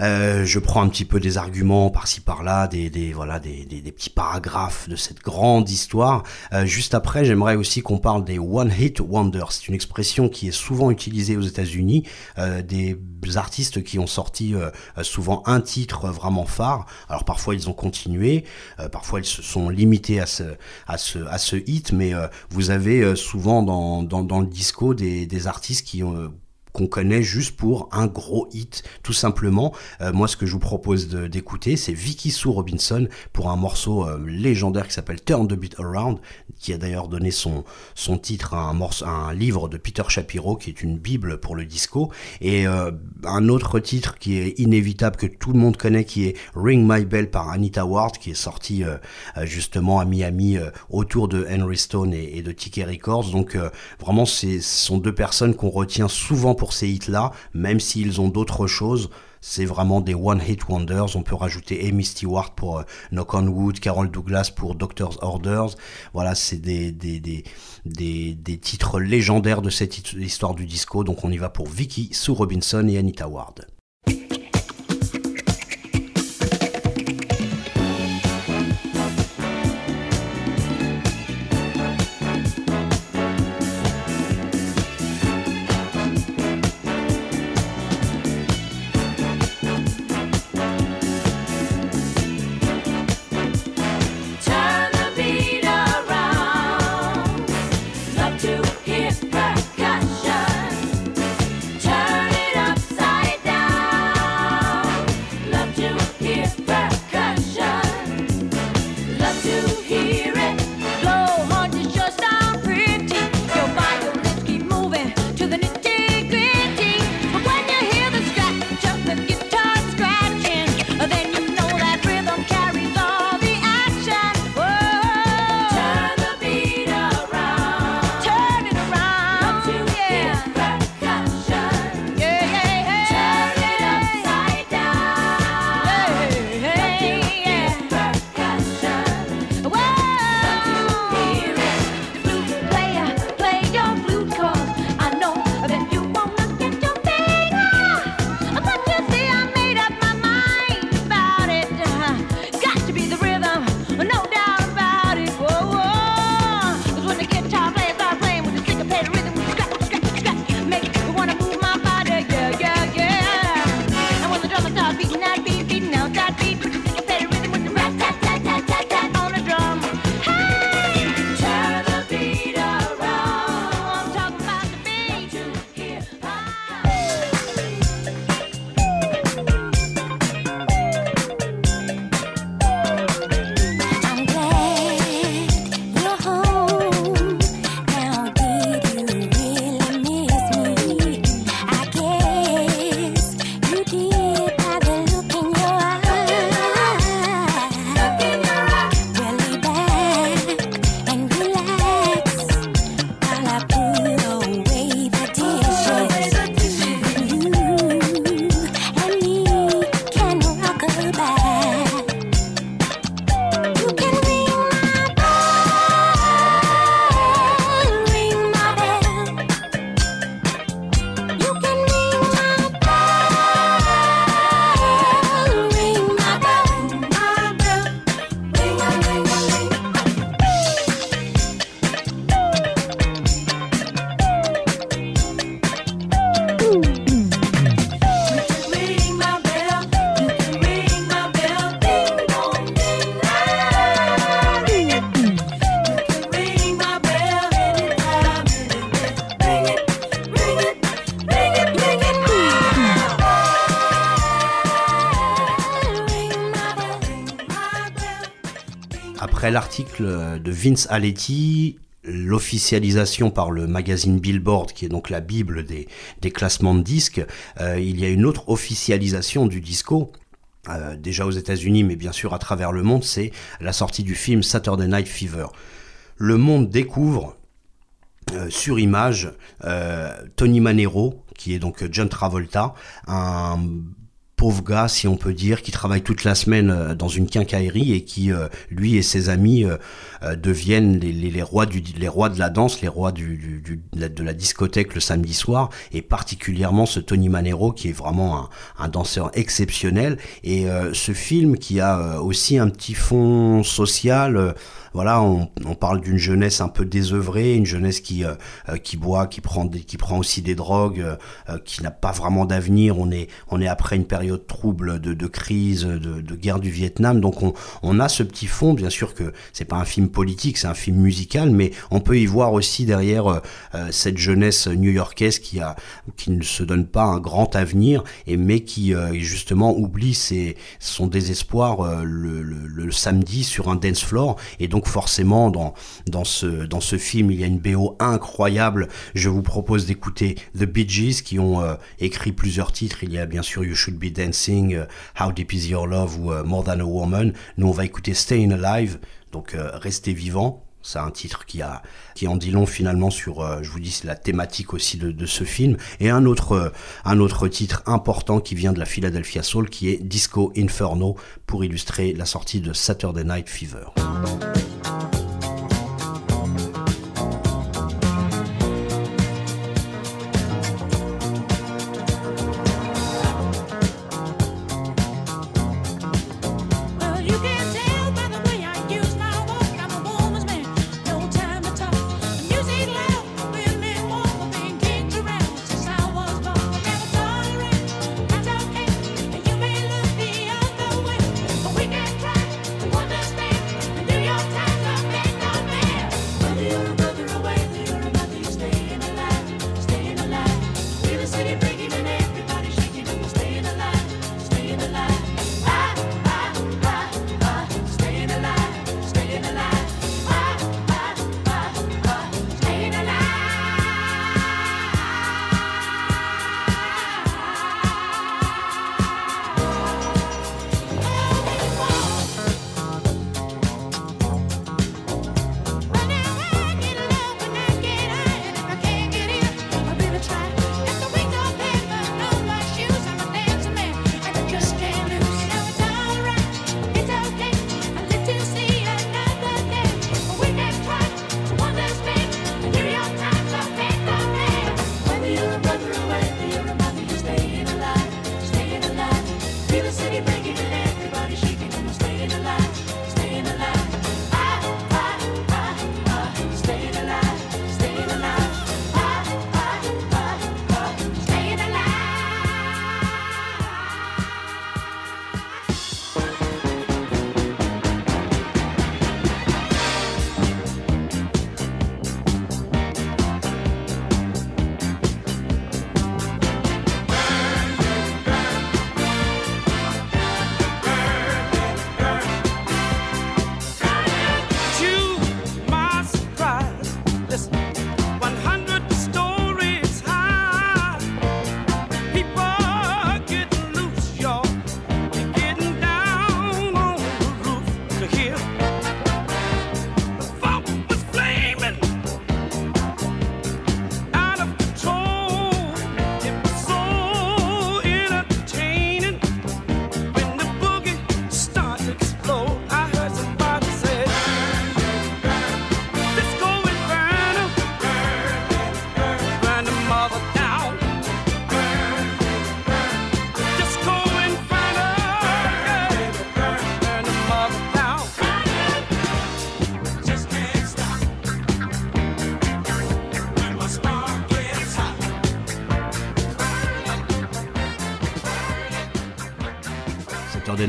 Euh, je prends un petit peu des arguments par-ci par-là, des, des, voilà, des, des, des, petits paragraphes de cette grande histoire. Euh, juste après, j'aimerais aussi qu'on parle des One Hit Wonders. C'est une expression qui est souvent utilisée aux États-Unis. Euh, des artistes qui ont sorti euh, souvent un titre vraiment phare. Alors parfois ils ont continué, euh, parfois ils se sont limités à ce, à ce, à ce hit, mais euh, vous avez souvent dans, dans, dans, le disco des, des artistes qui ont qu'on connaît juste pour un gros hit, tout simplement. Euh, moi, ce que je vous propose d'écouter, c'est Vicky Sue Robinson pour un morceau euh, légendaire qui s'appelle Turn the Beat Around, qui a d'ailleurs donné son, son titre à un, livre de Peter Shapiro, qui est une bible pour le disco. Et euh, un autre titre qui est inévitable, que tout le monde connaît, qui est Ring My Bell par Anita Ward, qui est sorti justement à Miami autour de Henry Stone et, de Tiki Records. Donc vraiment, ce sont deux personnes qu'on retient souvent ces hits-là, même s'ils ont d'autres choses. C'est vraiment des one-hit wonders. On peut rajouter Amy Stewart pour euh, Knock on Wood, Carol Douglas pour Doctor's Orders. Voilà, c'est des, des, des, des, des titres légendaires de cette histoire du disco. Donc on y va pour Vicky, Sue Robinson et Anita Ward. L'article de Vince Aletti, l'officialisation par le magazine Billboard, qui est donc la bible des, classements de disques, euh, il y a une autre officialisation du disco. Euh, déjà aux États-Unis, mais bien sûr à travers le monde, c'est la sortie du film Saturday Night Fever. Le monde découvre euh, sur image Tony Manero, qui est donc John Travolta, un pauvre gars, si on peut dire, qui travaille toute la semaine dans une quincaillerie et qui, lui et ses amis, deviennent les, rois de la danse, les rois de la discothèque le samedi soir, et particulièrement ce Tony Manero qui est vraiment un, danseur exceptionnel. Et ce film qui a aussi un petit fond social voilà, on, parle d'une jeunesse un peu désœuvrée, une jeunesse qui euh, euh, qui boit, qui prend qui prend aussi des drogues, euh, qui n'a pas vraiment d'avenir. On est on est après une période trouble de, de crise, de, de, guerre du Vietnam, donc on, on a ce petit fond. Bien sûr que c'est pas un film politique, c'est un film musical, mais on peut y voir aussi derrière cette jeunesse new-yorkaise qui a qui ne se donne pas un grand avenir et mais qui justement oublie ses, son désespoir le, le, le samedi sur un dance floor et donc forcément dans, ce, film il y a une BO incroyable. Je vous propose d'écouter The Bee Gees qui ont euh, écrit plusieurs titres. Il y a bien sûr You Should Be Dancing, euh, How Deep Is Your Love ou euh, More Than a Woman. Nous on va écouter Staying Alive, donc Rester vivant. C'est un titre qui a qui en dit long finalement sur, je vous dis, la thématique aussi de, ce film. Et un autre un autre titre important qui vient de la Philadelphia Soul, qui est Disco Inferno, pour illustrer la sortie de Saturday Night Fever.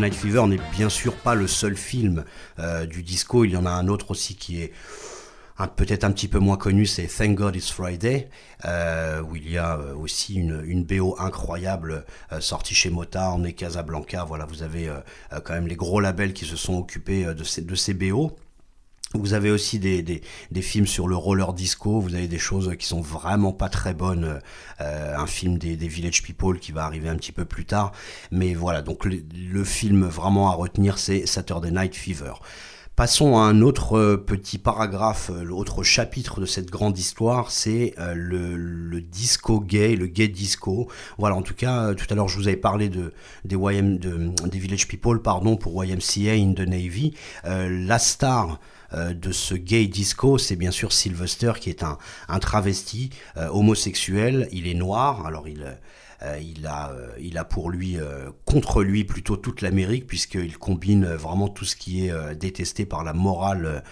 Night Fever n'est bien sûr pas le seul film euh, du disco. Il y en a un autre aussi qui est peut-être un petit peu moins connu, c'est Thank God It's Friday, euh, où il y a euh, aussi une, BO incroyable sortie chez Motown et Casablanca. Voilà, vous avez quand même les gros labels qui se sont occupés de ces, de ces BO. Vous avez aussi des, des, films sur le roller disco, vous avez des choses qui sont vraiment pas très bonnes. Euh, un film des, des, Village People qui va arriver un petit peu plus tard. Mais voilà, donc le, film vraiment à retenir, c'est Saturday Night Fever. Passons à un autre euh, petit paragraphe, euh, l'autre chapitre de cette grande histoire, c'est euh, le, disco gay, le gay disco. Voilà, en tout cas, tout à l'heure je vous avais parlé de, des, YM, de, des Village People pardon, pour YMCA in the Navy. la star de ce gay disco, c'est bien sûr Sylvester qui est un, travesti homosexuel. Il est noir, alors il euh, il, a, euh, il a pour lui, euh, contre lui plutôt toute l'Amérique, puisqu'il combine vraiment tout ce qui est détesté par la morale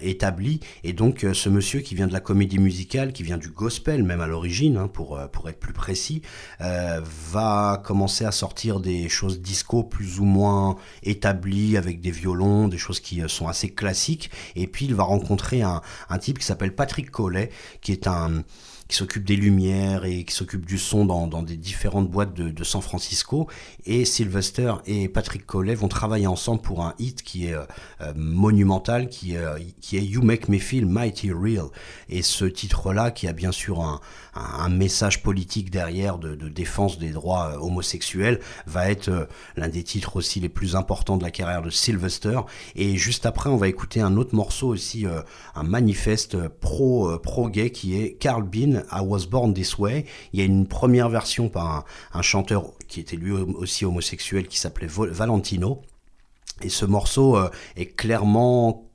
établie. Et donc ce monsieur qui vient de la comédie musicale, qui vient du gospel même à l'origine, hein, pour, pour être plus précis, va commencer à sortir des choses disco plus ou moins établies avec des violons, des choses qui sont assez classiques. Et puis il va rencontrer un, un type qui s'appelle Patrick Collet, qui est un qui s'occupe des lumières et qui s'occupe du son dans, dans, des différentes boîtes de, de, San Francisco. Et Sylvester et Patrick Collet vont travailler ensemble pour un hit qui est euh, euh, monumental, qui, euh, qui est You Make Me Feel Mighty Real. Et ce titre-là, qui a bien sûr un, un, message politique derrière de, défense des droits homosexuels, va être l'un des titres aussi les plus importants de la carrière de Sylvester. Et juste après, on va écouter un autre morceau aussi, un manifeste pro, pro-gay qui est Carl Bean I Was Born This Way. Il y a une première version par un, chanteur qui était lui aussi homosexuel qui s'appelait Valentino. Et ce morceau euh, est clairement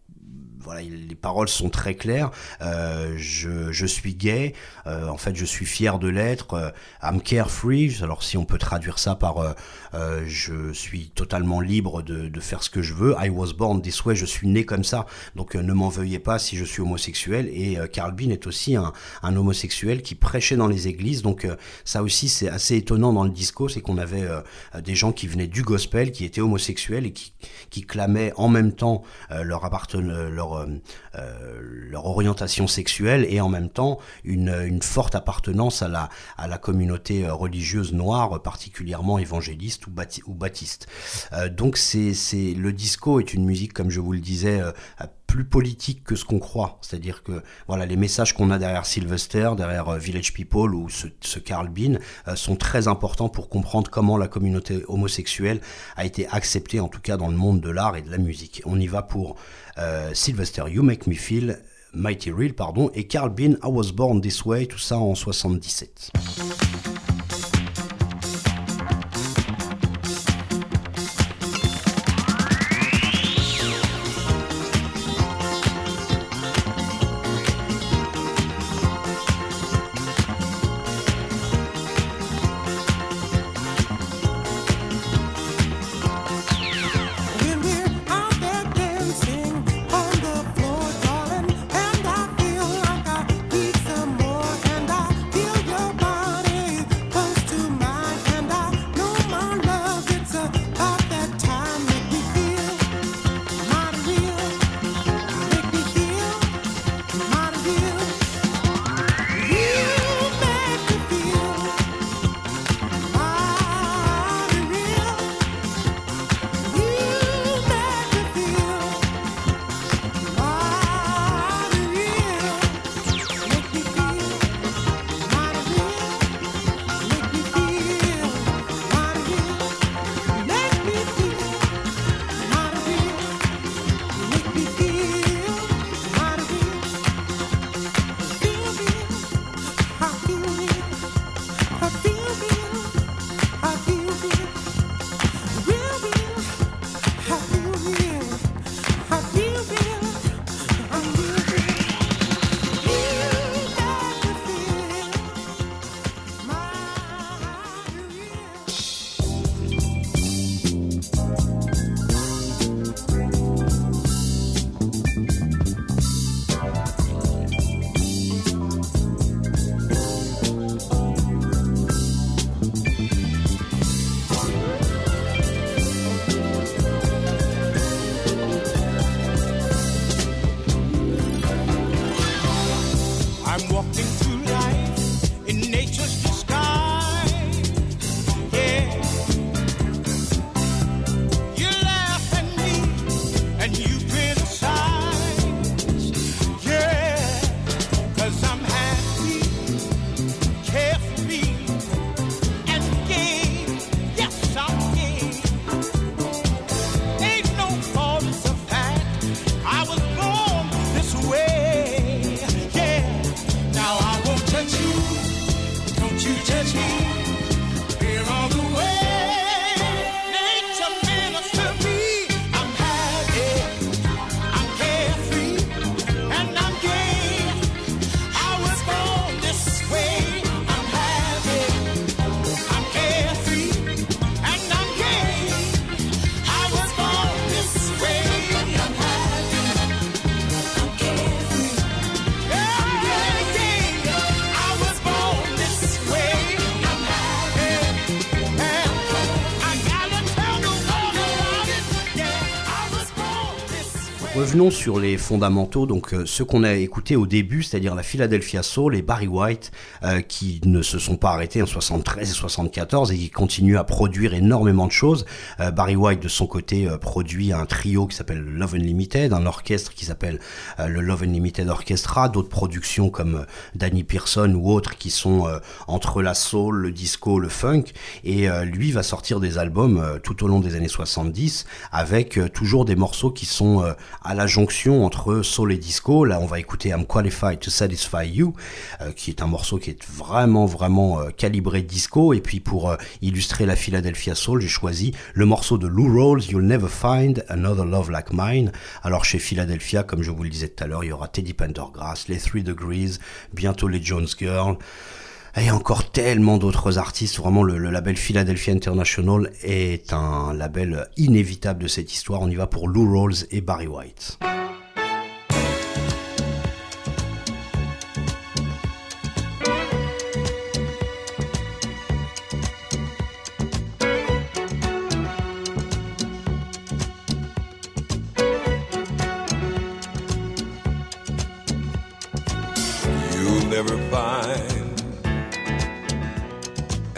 les paroles sont très claires. Euh, je, je, suis gay, euh, en fait, je suis fier de l'être. Euh, I'm carefree. Alors, si on peut traduire ça par euh, je suis totalement libre de, faire ce que je veux. I was born this way. Je suis né comme ça. Donc, ne m'en veuillez pas si je suis homosexuel. Et Carl Bean est aussi un, homosexuel qui prêchait dans les églises. Donc, ça aussi, c'est assez étonnant dans le disco, c'est qu'on avait des gens qui venaient du gospel, qui étaient homosexuels et qui, clamaient en même temps leur leur euh, euh, orientation sexuelle et en même temps une, forte appartenance à la, communauté euh, religieuse noire, particulièrement évangéliste ou, ou baptiste. donc c'est, le disco est une musique, comme je vous le disais, plus politique que ce qu'on croit. C'est-à-dire que voilà, les messages qu'on a derrière Sylvester, derrière Village People ou ce, Carl Bean sont très importants pour comprendre comment la communauté homosexuelle a été acceptée, en tout cas dans le monde de l'art et de la musique. On y va pour euh, Sylvester, You Make Me Feel, Mighty Real, pardon, et Carl Bean, I Was Born This Way, tout ça en 77. Revenons sur les fondamentaux, donc euh, ce qu'on a écouté au début, c'est-à-dire la Philadelphia Soul et Barry White, euh, qui ne se sont pas arrêtés en 73 et 74 et qui continuent à produire énormément de choses. Euh, Barry White, de son côté, produit un trio qui s'appelle Love Unlimited, un orchestre qui s'appelle le Love Unlimited Orchestra, d'autres productions comme Danny Pearson ou autres qui sont entre la soul, le disco, le funk, et lui va sortir des albums tout au long des années 70 avec toujours des morceaux qui sont à la jonction entre soul et disco. Là, on va écouter I'm Qualified to Satisfy You, euh, qui est un morceau qui est vraiment, vraiment euh, calibré disco. Et puis pour euh, illustrer la Philadelphia Soul, j'ai choisi le morceau de Lou Rawls, You'll Never Find Another Love Like Mine. Alors chez Philadelphia, comme je vous le disais tout à l'heure, il y aura Teddy Pendergrass, les Three Degrees, bientôt les Jones Girls. Et encore tellement d'autres artistes. Vraiment, le, label Philadelphia International est un label inévitable de cette histoire. On y va pour Lou Rawls et Barry White.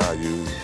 you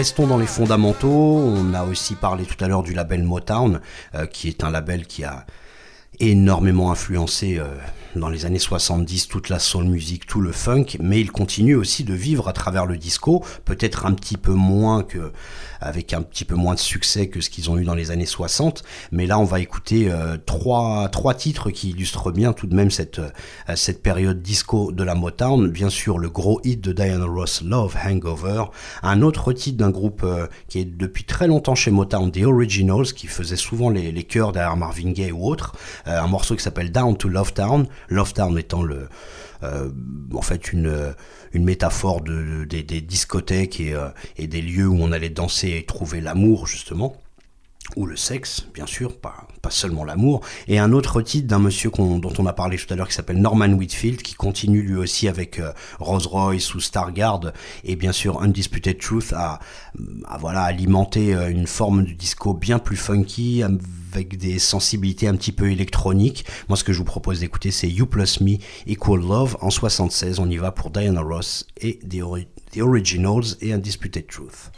Restons dans les fondamentaux. On a aussi parlé tout à l'heure du label Motown, euh, qui est un label qui a énormément influencé euh, dans les années 70 toute la soul music, tout le funk, mais il continue aussi de vivre à travers le disco, peut-être un petit peu moins que avec un petit peu moins de succès que ce qu'ils ont eu dans les années 60. Mais là, on va écouter euh, trois, trois titres qui illustrent bien tout de même cette, euh, cette période disco de la Motown. Bien sûr, le gros hit de Diana Ross, Love Hangover. Un autre titre d'un groupe euh, qui est depuis très longtemps chez Motown, The Originals, qui faisait souvent les, les chœurs derrière Marvin Gaye ou autre. un morceau qui s'appelle Down to Love Town. Love Town étant le, euh, en fait une, une métaphore de, des, des discothèques et, et des lieux où on allait danser et trouver l'amour justement ou le sexe, bien sûr, pas, seulement l'amour, et un autre titre d'un monsieur dont on a parlé tout à l'heure qui s'appelle Norman Whitfield, qui continue lui aussi avec euh, Rolls Royce ou Stargard, et bien sûr Undisputed Truth à voilà alimenter euh, une forme de disco bien plus funky, avec des sensibilités un petit peu électroniques. Moi, ce que je vous propose d'écouter, c'est You Plus Me Equal Love en 76. On y va pour Diana Ross et The, The Originals et Undisputed Truth.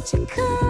紧扣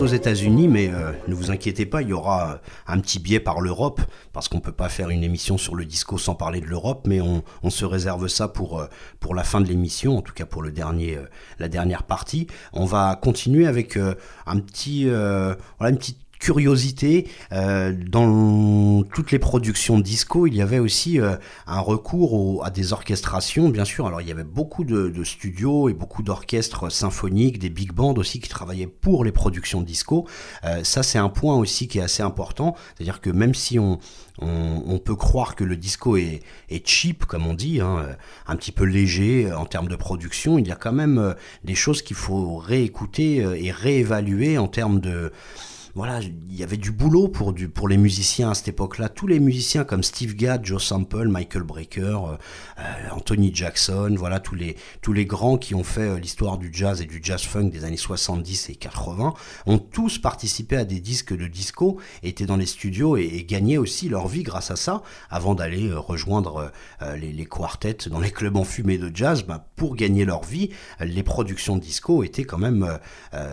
aux États-Unis, mais euh, ne vous inquiétez pas, il y aura un petit biais par l'Europe, parce qu'on peut pas faire une émission sur le disco sans parler de l'Europe, mais on, on, se réserve ça pour, euh, pour la fin de l'émission, en tout cas pour le dernier, euh, la dernière partie. On va continuer avec un petit, voilà, une petite curiosité, euh, dans toutes les productions disco, il y avait aussi euh, un recours à des orchestrations, bien sûr. Alors il y avait beaucoup de, studios et beaucoup d'orchestres symphoniques, des big bands aussi qui travaillaient pour les productions disco. Euh, ça c'est un point aussi qui est assez important, c'est-à-dire que même si on, on, peut croire que le disco est, est cheap, comme on dit, hein, un petit peu léger en termes de production, il y a quand même des choses qu'il faut réécouter et réévaluer en termes de voilà, il y avait du boulot pour, du, pour les musiciens à cette époque-là. Tous les musiciens comme Steve Gadd, Joe Sample, Michael Brecker, euh, euh, Anthony Jackson, voilà, tous les, tous les grands qui ont fait euh, l'histoire du jazz et du jazz funk des années 70 et 80, ont tous participé à des disques de disco, étaient dans les studios et, gagnaient aussi leur vie grâce à ça, avant d'aller rejoindre les, les quartets dans les clubs enfumés de jazz. Ben, pour gagner leur vie, les productions de disco étaient quand même,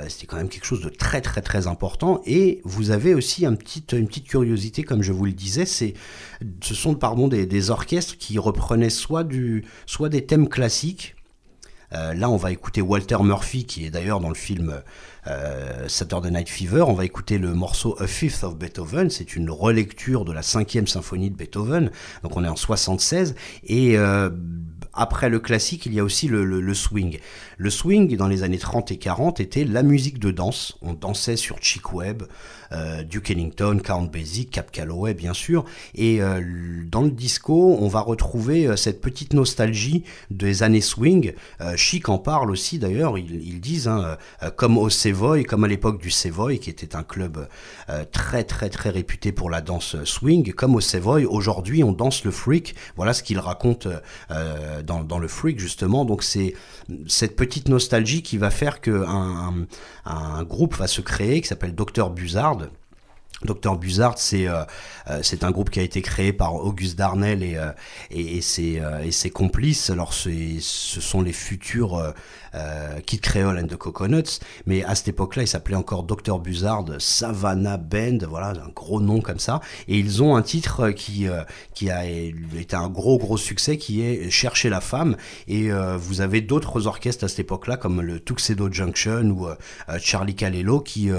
c'était quand même quelque chose de très très très important. Et vous avez aussi une petite curiosité, comme je vous le disais, c'est, ce sont pardon, des, orchestres qui reprenaient soit, du, soit des thèmes classiques. Euh, là, on va écouter Walter Murphy, qui est d'ailleurs dans le film euh, Saturday Night Fever. On va écouter le morceau A Fifth of Beethoven. C'est une relecture de la cinquième symphonie de Beethoven. Donc on est en 76. Et euh, après le classique, il y a aussi le, swing. Le swing, dans les années 30 et 40, était la musique de danse. On dansait sur Chick Webb, Duke Ellington, Count Basie, Cap Calloway, bien sûr. Et euh, dans le disco, on va retrouver euh, cette petite nostalgie des années swing. Chic en parle aussi, d'ailleurs. Ils, disent, hein, comme au Savoy, comme à l'époque du Savoy, qui était un club très, très, très réputé pour la danse swing, comme au Savoy, aujourd'hui, on danse le freak. Voilà ce qu'il raconte dans, le freak, justement. Donc, c'est cette petite nostalgie qui va faire qu'un un, groupe va se créer qui s'appelle Dr Buzzard Docteur Buzzard, c'est euh, euh, c'est un groupe qui a été créé par Auguste Darnell et, euh, et, ses, et, ses, complices. Alors ce sont les futurs Kid Creole and the Coconuts, mais à cette époque-là, il s'appelait encore Docteur Buzzard, Savannah Band, voilà, un gros nom comme ça. Et ils ont un titre qui, qui a été un gros gros succès, qui est Chercher la femme. Et vous avez d'autres orchestres à cette époque-là, comme le Tuxedo Junction ou Charlie Calello, qui,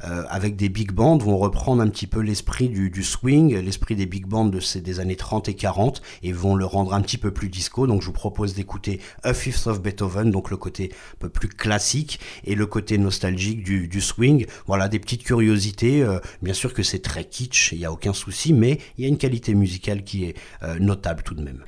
avec des big bands, vont reprendre un petit peu l'esprit du, swing, l'esprit des big bands de ces, des années 30 et 40 et vont le rendre un petit peu plus disco. Donc je vous propose d'écouter A Fifth of Beethoven, donc le côté un peu plus classique et le côté nostalgique du, swing. Voilà des petites curiosités. Euh, bien sûr que c'est très kitsch, il n'y a aucun souci, mais il y a une qualité musicale qui est euh, notable tout de même.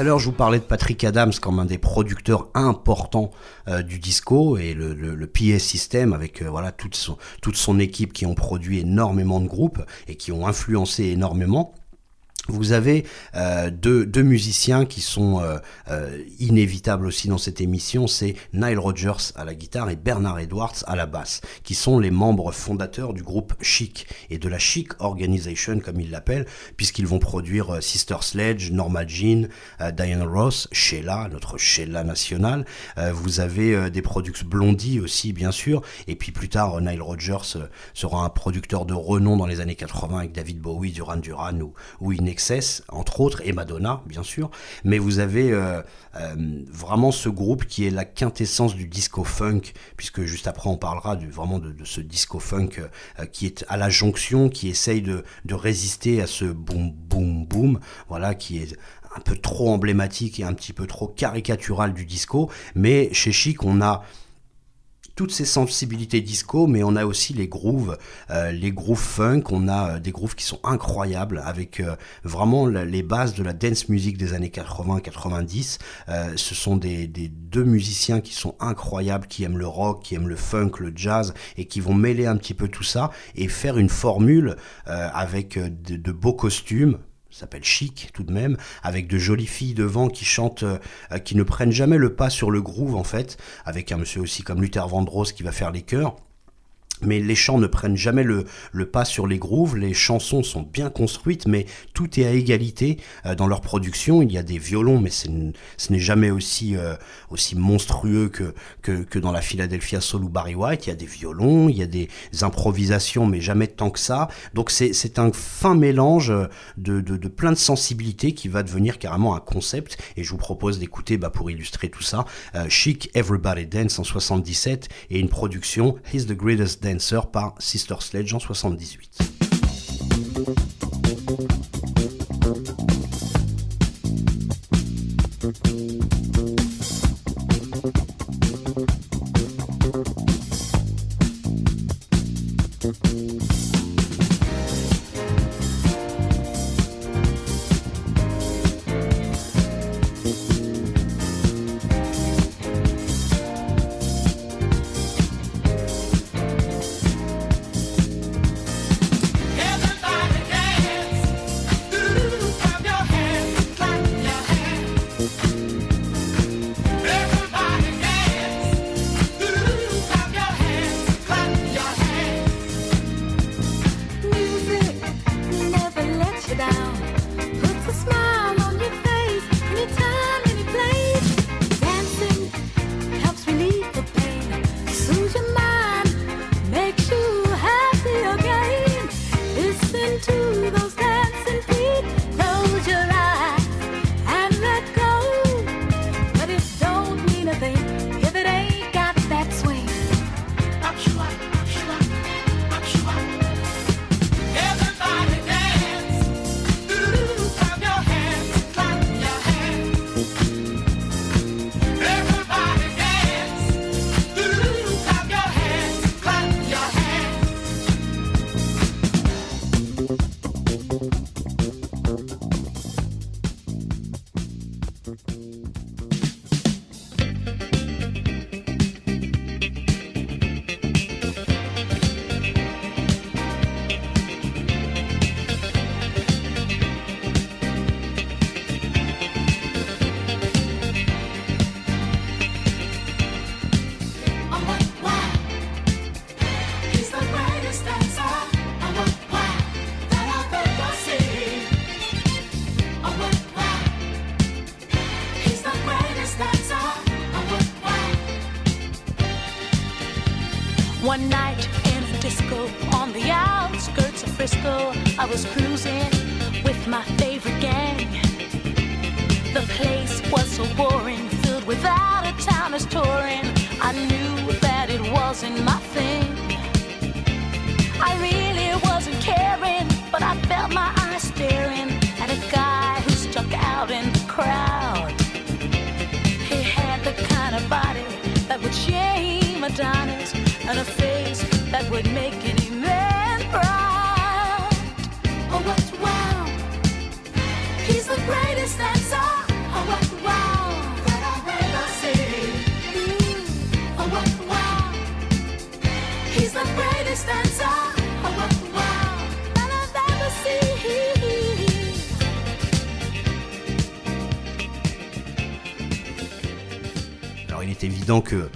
À je vous parlais de Patrick Adams comme un des producteurs importants euh, du disco et le, le, le PA System avec euh, voilà toute son équipe qui ont produit énormément de groupes et qui ont influencé énormément vous avez euh, deux, musiciens qui sont euh, euh, inévitables aussi dans cette émission, c'est Nile Rodgers à la guitare et Bernard Edwards à la basse, qui sont les membres fondateurs du groupe Chic et de la Chic Organization comme ils l'appellent, puisqu'ils vont produire Sister Sledge, Norma Jean, Diana Ross, Sheila, notre Sheila nationale. Vous avez des products Blondie aussi bien sûr, et puis plus tard Nile Rodgers sera un producteur de renom dans les années 80 avec David Bowie, Duran Duran ou, ou Inex entre autres, et Madonna, bien sûr. Mais vous avez euh, euh, vraiment ce groupe qui est la quintessence du disco funk, puisque juste après on parlera vraiment de, de ce disco funk euh, qui est à la jonction, qui essaye de, de résister à ce boom, boom, boom, voilà, qui est un peu trop emblématique et un petit peu trop caricatural du disco. Mais chez Chic, on a toutes ces sensibilités disco, mais on a aussi les grooves, euh, les grooves funk, on a euh, des grooves qui sont incroyables avec euh, vraiment les bases de la dance music des années 80-90. Euh, ce sont des, deux musiciens qui sont incroyables, qui aiment le rock, qui aiment le funk, le jazz, et qui vont mêler un petit peu tout ça et faire une formule avec de beaux costumes, s'appelle chic tout de même, avec de jolies filles devant qui chantent, euh, qui ne prennent jamais le pas sur le groove en fait, avec un monsieur aussi comme Luther Vandross qui va faire les chœurs mais les chants ne prennent jamais le, pas sur les grooves, les chansons sont bien construites, mais tout est à égalité euh, dans leur production. Il y a des violons, mais ce n'est jamais aussi, euh, monstrueux que, dans la Philadelphia Soul ou Barry White. Il y a des violons, il y a des improvisations, mais jamais tant que ça. Donc c'est un fin mélange de, de, plein de sensibilités qui va devenir carrément un concept. Et je vous propose d'écouter, bah, pour illustrer tout ça, euh, Chic Everybody Dance en 77 et une production He's the Greatest Dance Par Sister Sledge en 78. and Alors, il est évident que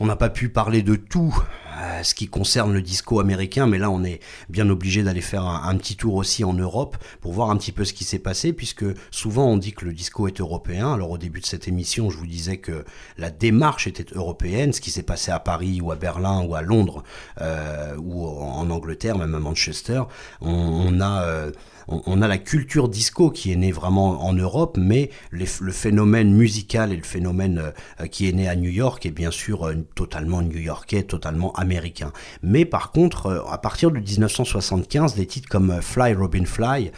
on n'a pas pu parler de tout euh, ce qui concerne le disco américain, mais là on est bien obligé d'aller faire un, petit tour aussi en Europe pour voir un petit peu ce qui s'est passé, puisque souvent on dit que le disco est européen. Alors au début de cette émission, je vous disais que la démarche était européenne, ce qui s'est passé à Paris ou à Berlin ou à Londres euh, ou en Angleterre, même à Manchester, on, on a euh, on, a la culture disco qui est née vraiment en Europe, mais le phénomène musical et le phénomène euh, qui est né à New York est bien sûr euh, totalement new-yorkais, totalement américain. Mais par contre, euh, à partir de 1975, des titres comme Fly Robin Fly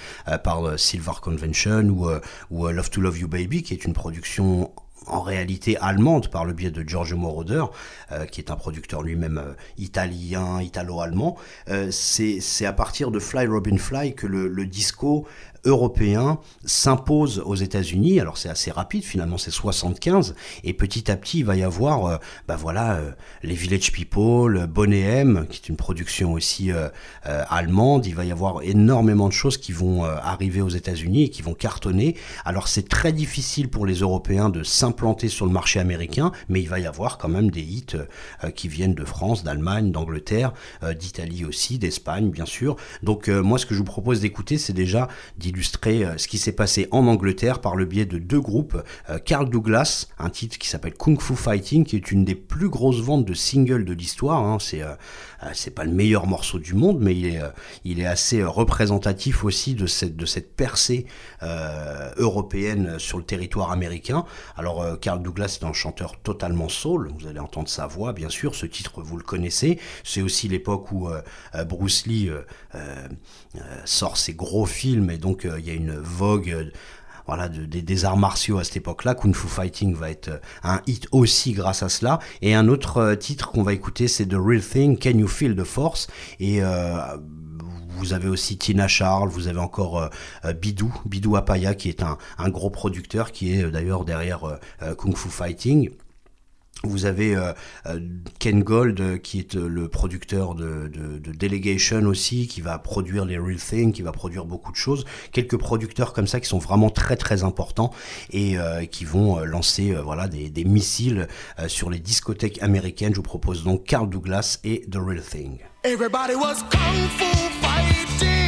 par Silver Convention ou Love to Love You Baby, qui est une production en réalité allemande par le biais de George Moroder, euh, qui est un producteur lui-même euh, italien, italo-allemand. Euh, c'est à partir de Fly Robin Fly que le, le disco européen s'impose aux États-Unis. Alors c'est assez rapide, finalement c'est 75, et petit à petit il va y avoir, euh, bah voilà, euh, les Village People, Bonnet M, qui est une production aussi euh, euh, allemande. Il va y avoir énormément de choses qui vont euh, arriver aux États-Unis et qui vont cartonner. Alors c'est très difficile pour les Européens de s'implanter sur le marché américain, mais il va y avoir quand même des hits euh, qui viennent de France, d'Allemagne, d'Angleterre, d'Italie aussi, d'Espagne bien sûr. Donc moi ce que je vous propose d'écouter, c'est déjà illustrer euh, ce qui s'est passé en Angleterre par le biais de deux groupes. Euh, Carl Douglas, un titre qui s'appelle Kung Fu Fighting, qui est une des plus grosses ventes de singles de l'histoire. Hein. Euh, c'est pas le meilleur morceau du monde, mais il est, est assez représentatif aussi de cette, percée euh, européenne sur le territoire américain. Alors, euh, Carl Douglas est un chanteur totalement soul, vous allez entendre sa voix, bien sûr, ce titre, vous le connaissez. C'est aussi l'époque où euh, Bruce Lee sort ses gros films, et donc il y a une vogue voilà, de, de, des arts martiaux à cette époque-là. Kung Fu Fighting va être euh, un hit aussi grâce à cela. Et un autre euh, titre qu'on va écouter, c'est The Real Thing, Can You Feel the Force? Et euh, vous avez aussi Tina Charles, vous avez encore Bidou, Bidou Apaya, qui est un, gros producteur, qui est d'ailleurs derrière Kung Fu Fighting. Vous avez euh, Ken Gold euh, qui est euh, le producteur de, de, de, Delegation aussi, qui va produire les Real Thing, qui va produire beaucoup de choses. Quelques producteurs comme ça qui sont vraiment très très importants et euh, qui vont lancer voilà des, des missiles sur les discothèques américaines. Je vous propose donc Carl Douglas et The Real Thing. Everybody was kung fu fighting.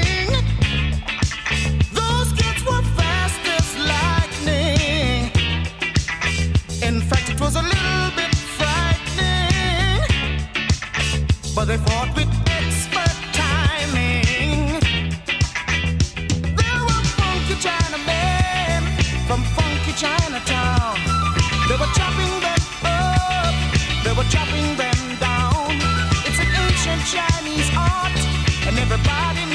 They fought with expert timing. There were funky Chinamen from funky Chinatown. They were chopping them up, they were chopping them down. It's an ancient Chinese art, and everybody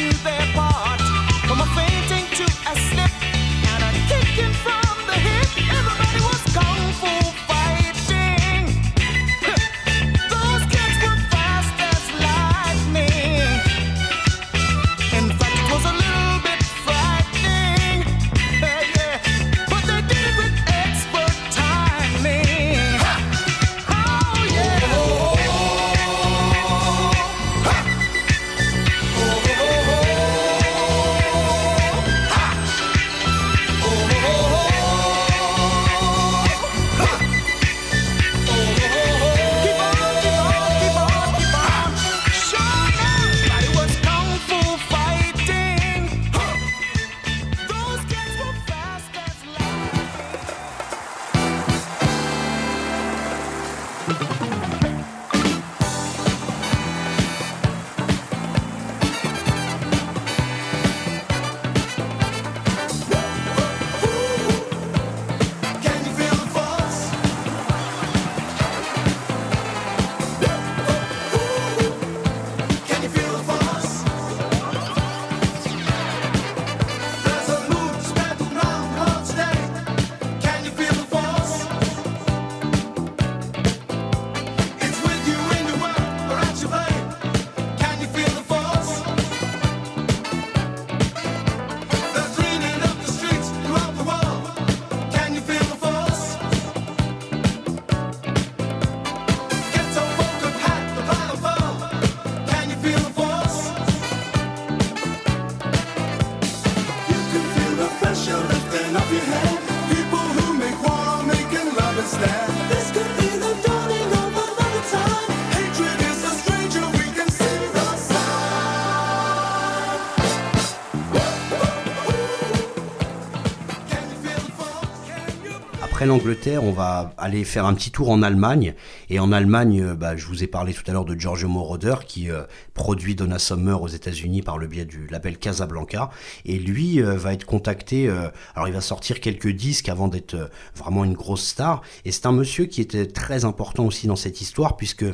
après l'Angleterre, on va aller faire un petit tour en Allemagne. Et en Allemagne, euh, bah, je vous ai parlé tout à l'heure de Giorgio Moroder qui euh, produit Donna Summer aux États-Unis par le biais du label Casablanca. Et lui euh, va être contacté. alors, il va sortir quelques disques avant d'être vraiment une grosse star. Et c'est un monsieur qui était très important aussi dans cette histoire puisque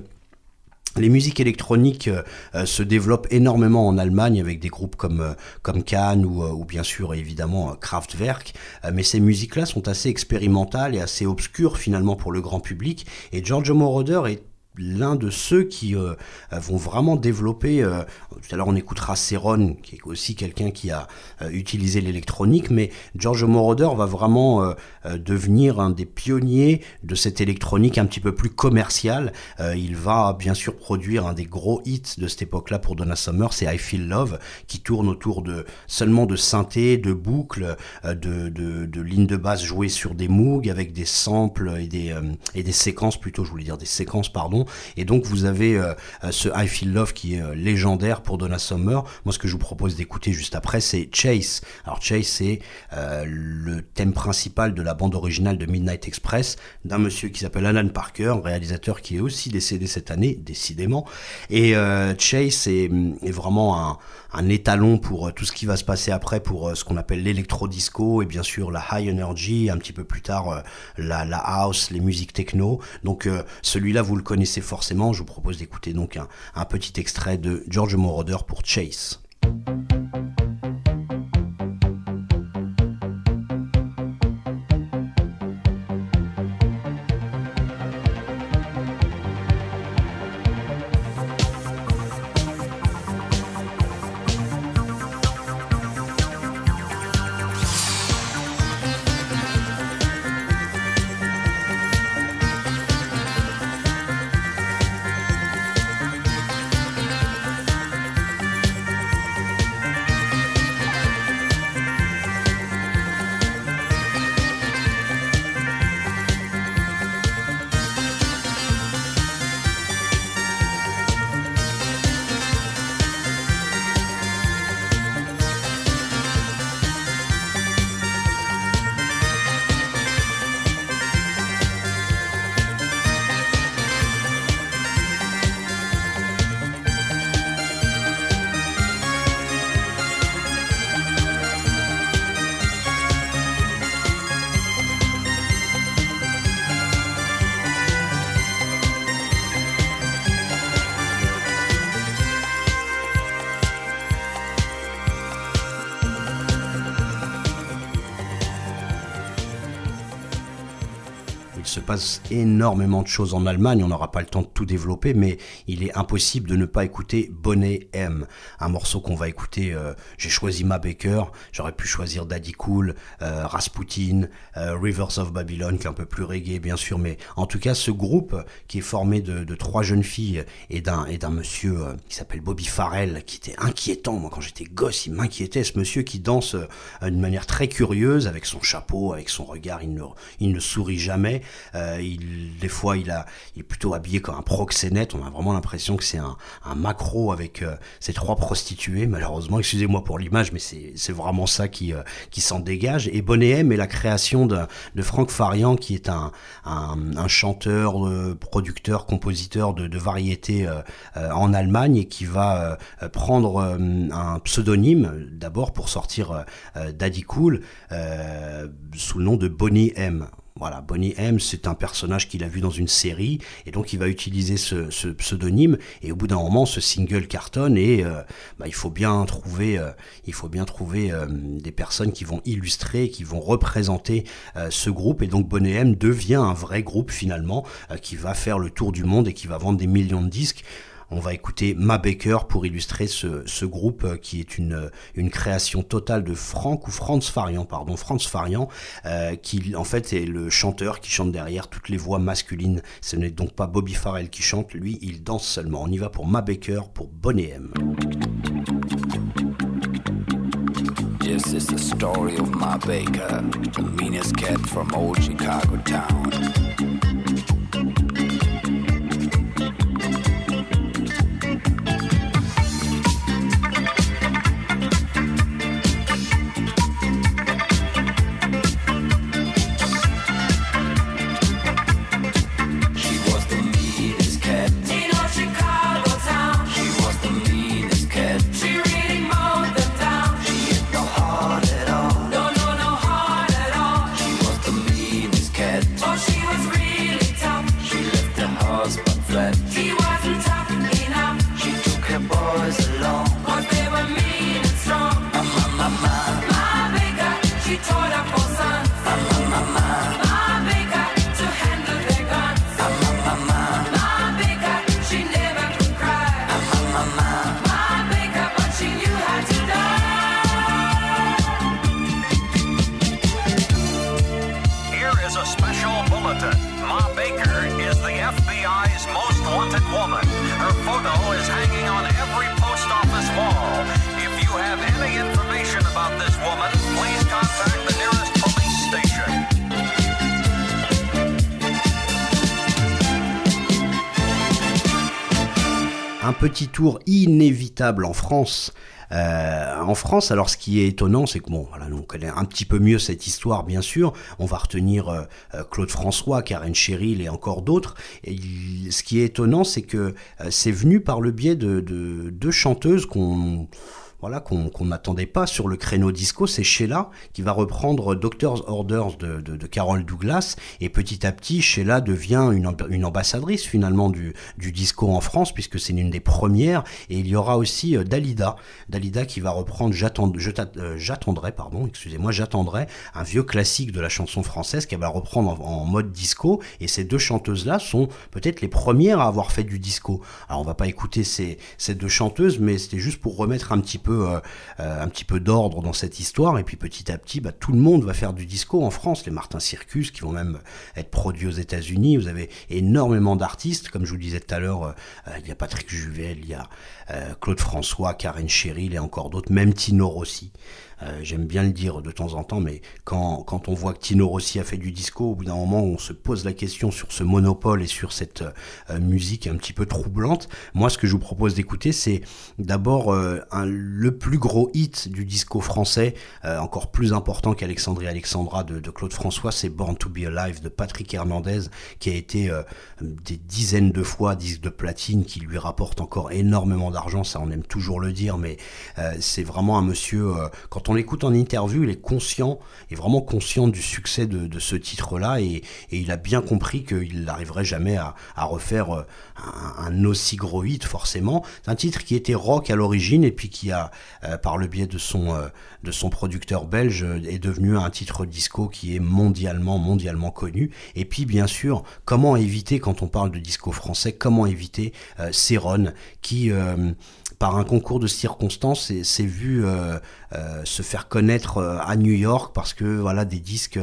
les musiques électroniques euh, euh, se développent énormément en Allemagne avec des groupes comme, euh, comme Cannes ou, ou bien sûr évidemment Kraftwerk. Mais ces musiques-là sont assez expérimentales et assez obscures finalement pour le grand public. Et Giorgio Moroder est l'un de ceux qui euh, vont vraiment développer. euh, tout à l'heure, on écoutera Céron, qui est aussi quelqu'un qui a euh, utilisé l'électronique, mais Giorgio Moroder va vraiment euh, euh, devenir un des pionniers de cette électronique un petit peu plus commerciale. Euh, il va bien sûr produire un des gros hits de cette époque-là pour Donna Summer, c'est I Feel Love, qui tourne autour de seulement de synthé, de boucles, de, de, de lignes de basse jouées sur des Moog avec des samples et des, et des séquences plutôt, je voulais dire des séquences, pardon. Et donc vous avez euh, euh, ce I Feel Love qui est euh, légendaire pour Donna Summer. Moi, ce que je vous propose d'écouter juste après, c'est Chase. Alors Chase, c'est le thème principal de la bande originale de Midnight Express d'un monsieur qui s'appelle Alan Parker, réalisateur qui est aussi décédé cette année, décidément. Et Chase est vraiment un, un étalon pour euh, tout ce qui va se passer après pour euh, ce qu'on appelle l'électro-disco et bien sûr la high energy, un petit peu plus tard euh, la, house, les musiques techno. Donc celui-là, vous le connaissez forcément. Je vous propose d'écouter donc un, un petit extrait de George Moroder pour Chase. Passe énormément de choses en Allemagne, on n'aura pas le temps de tout développer, mais il est impossible de ne pas écouter Bonnet M, un morceau qu'on va écouter. euh, J'ai choisi Ma Baker, j'aurais pu choisir Daddy Cool, euh, Rasputin, euh, Rivers of Babylon, qui est un peu plus reggae bien sûr, mais en tout cas ce groupe qui est formé de, de trois jeunes filles et d'un et d'un monsieur qui s'appelle Bobby Farrell, qui était inquiétant. Moi quand j'étais gosse, il m'inquiétait ce monsieur qui danse d'une manière très curieuse avec son chapeau, avec son regard, il ne, il ne sourit jamais. Euh, des fois, il, est plutôt habillé comme un proxénète. On a vraiment l'impression que c'est un, macro avec euh, ces trois prostituées. Malheureusement, excusez-moi pour l'image, mais c'est vraiment ça qui, euh, qui s'en dégage. Et Bonnet M est la création de, de Franck Farian, qui est un, chanteur, euh, producteur, compositeur de, de variété euh, euh, en Allemagne et qui va euh, prendre euh, un pseudonyme d'abord pour sortir euh, euh, Daddy Cool euh, sous le nom de Bonnie M. Voilà, Bonnie M, c'est un personnage qu'il a vu dans une série, et donc il va utiliser ce, pseudonyme. Et au bout d'un moment, ce single cartonne, et euh, bah, il faut bien trouver, euh, il faut bien trouver euh, des personnes qui vont illustrer, qui vont représenter ce groupe. Et donc Bonnie M devient un vrai groupe finalement, qui va faire le tour du monde et qui va vendre des millions de disques. On va écouter Ma Baker pour illustrer ce, groupe euh, qui est une, euh, une création totale de Franck ou Franz Farian, pardon, Franz Farian, euh, qui en fait est le chanteur qui chante derrière toutes les voix masculines. Ce n'est donc pas Bobby Farrell qui chante, lui il danse seulement. On y va pour Ma Baker, pour Bonnet M. This is the story of my baker, the meanest cat from old Chicago town. Un petit tour inévitable en France. Euh, en France, alors ce qui est étonnant, c'est que bon, voilà, nous, on connaît un petit peu mieux cette histoire, bien sûr. On va retenir euh, euh, Claude François, Karen Cheryl et encore d'autres. Et ce qui est étonnant, c'est que c'est venu par le biais de- deux chanteuses qu'on voilà, qu'on n'attendait pas sur le créneau disco, c'est Sheila qui va reprendre Doctor's Orders de, de, de Carol Douglas et petit à petit Sheila devient une, une ambassadrice finalement du, du disco en France puisque c'est l'une des premières et il y aura aussi euh, Dalida, Dalida qui va reprendre euh, J'attendrai, pardon, excusez-moi, J'attendrai, un vieux classique de la chanson française qu'elle va reprendre en, en mode disco et ces deux chanteuses-là sont peut-être les premières à avoir fait du disco. Alors on va pas écouter ces, ces deux chanteuses mais c'était juste pour remettre un petit peu euh, euh, un petit peu d'ordre dans cette histoire. Et puis petit à petit bah, tout le monde va faire du disco en France. Les Martin Circus qui vont même être produits aux États-Unis. Vous avez énormément d'artistes. Comme je vous disais tout à l'heure euh, il y a Patrick Juvel il y a Claude François Karen Cheryl et encore d'autres même Tino Rossi euh, J'aime bien le dire de temps en temps, mais quand, quand on voit que Tino Rossi a fait du disco, au bout d'un moment, on se pose la question sur ce monopole et sur cette euh, musique un petit peu troublante. Moi, ce que je vous propose d'écouter, c'est d'abord euh, le plus gros hit du disco français, encore plus important qu'Alexandrie Alexandra de, de Claude François, c'est Born to Be Alive de Patrick Hernandez, qui a été des dizaines de fois disque de platine, qui lui rapporte encore énormément d'argent, ça on aime toujours le dire, mais c'est vraiment un monsieur, euh, on l'écoute en interview, il est conscient, il est vraiment conscient du succès de, ce titre-là, et, et il a bien compris qu'il n'arriverait jamais à, refaire euh, un, aussi gros hit, forcément. C'est un titre qui était rock à l'origine, et puis qui a, euh, par le biais de son, euh, de son producteur belge, est devenu un titre disco qui est mondialement, mondialement connu. Et puis, bien sûr, comment éviter, quand on parle de disco français, comment éviter euh, Céron, qui... par un concours de circonstances, s'est- vu se faire connaître euh, à New York parce que voilà des disques,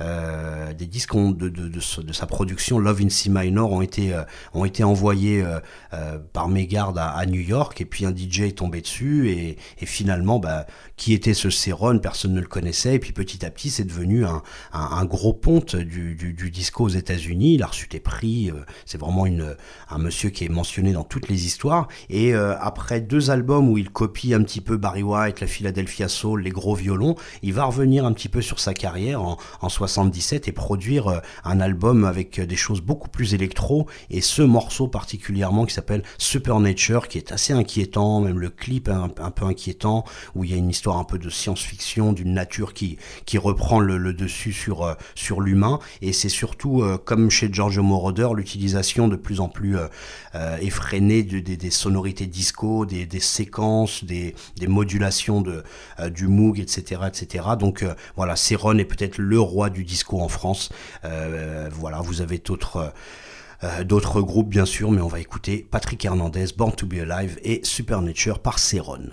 euh, des disques de, de, de, de sa production Love in C minor ont été euh, ont été envoyés euh, euh, par mégarde à, à New York et puis un DJ est tombé dessus et, et finalement bah, qui était ce Céron personne ne le connaissait et puis petit à petit c'est devenu un, un, un gros ponte du, du, du disco aux États-Unis. Il a reçu des prix euh, c'est vraiment une un monsieur qui est mentionné dans toutes les histoires et euh, après deux albums où il copie un petit peu Barry White, la Philadelphia Soul, les gros violons, il va revenir un petit peu sur sa carrière en, en 77 et produire euh, un album avec euh, des choses beaucoup plus électro et ce morceau particulièrement qui s'appelle Supernature qui est assez inquiétant, même le clip un, peu inquiétant où il y a une histoire un peu de science-fiction, d'une nature qui, qui reprend le, dessus sur, euh, sur l'humain. Et c'est surtout comme chez Giorgio Moroder l'utilisation de plus en plus effrénée de- des- sonorités disco, des, séquences, des, modulations de, du Moog, etc. etc. Donc euh, voilà, Céron est peut-être le roi du disco en France. Euh, voilà, vous avez d'autres... euh, d'autres groupes bien sûr, mais on va écouter Patrick Hernandez, Born to Be Alive et Supernature par Céron.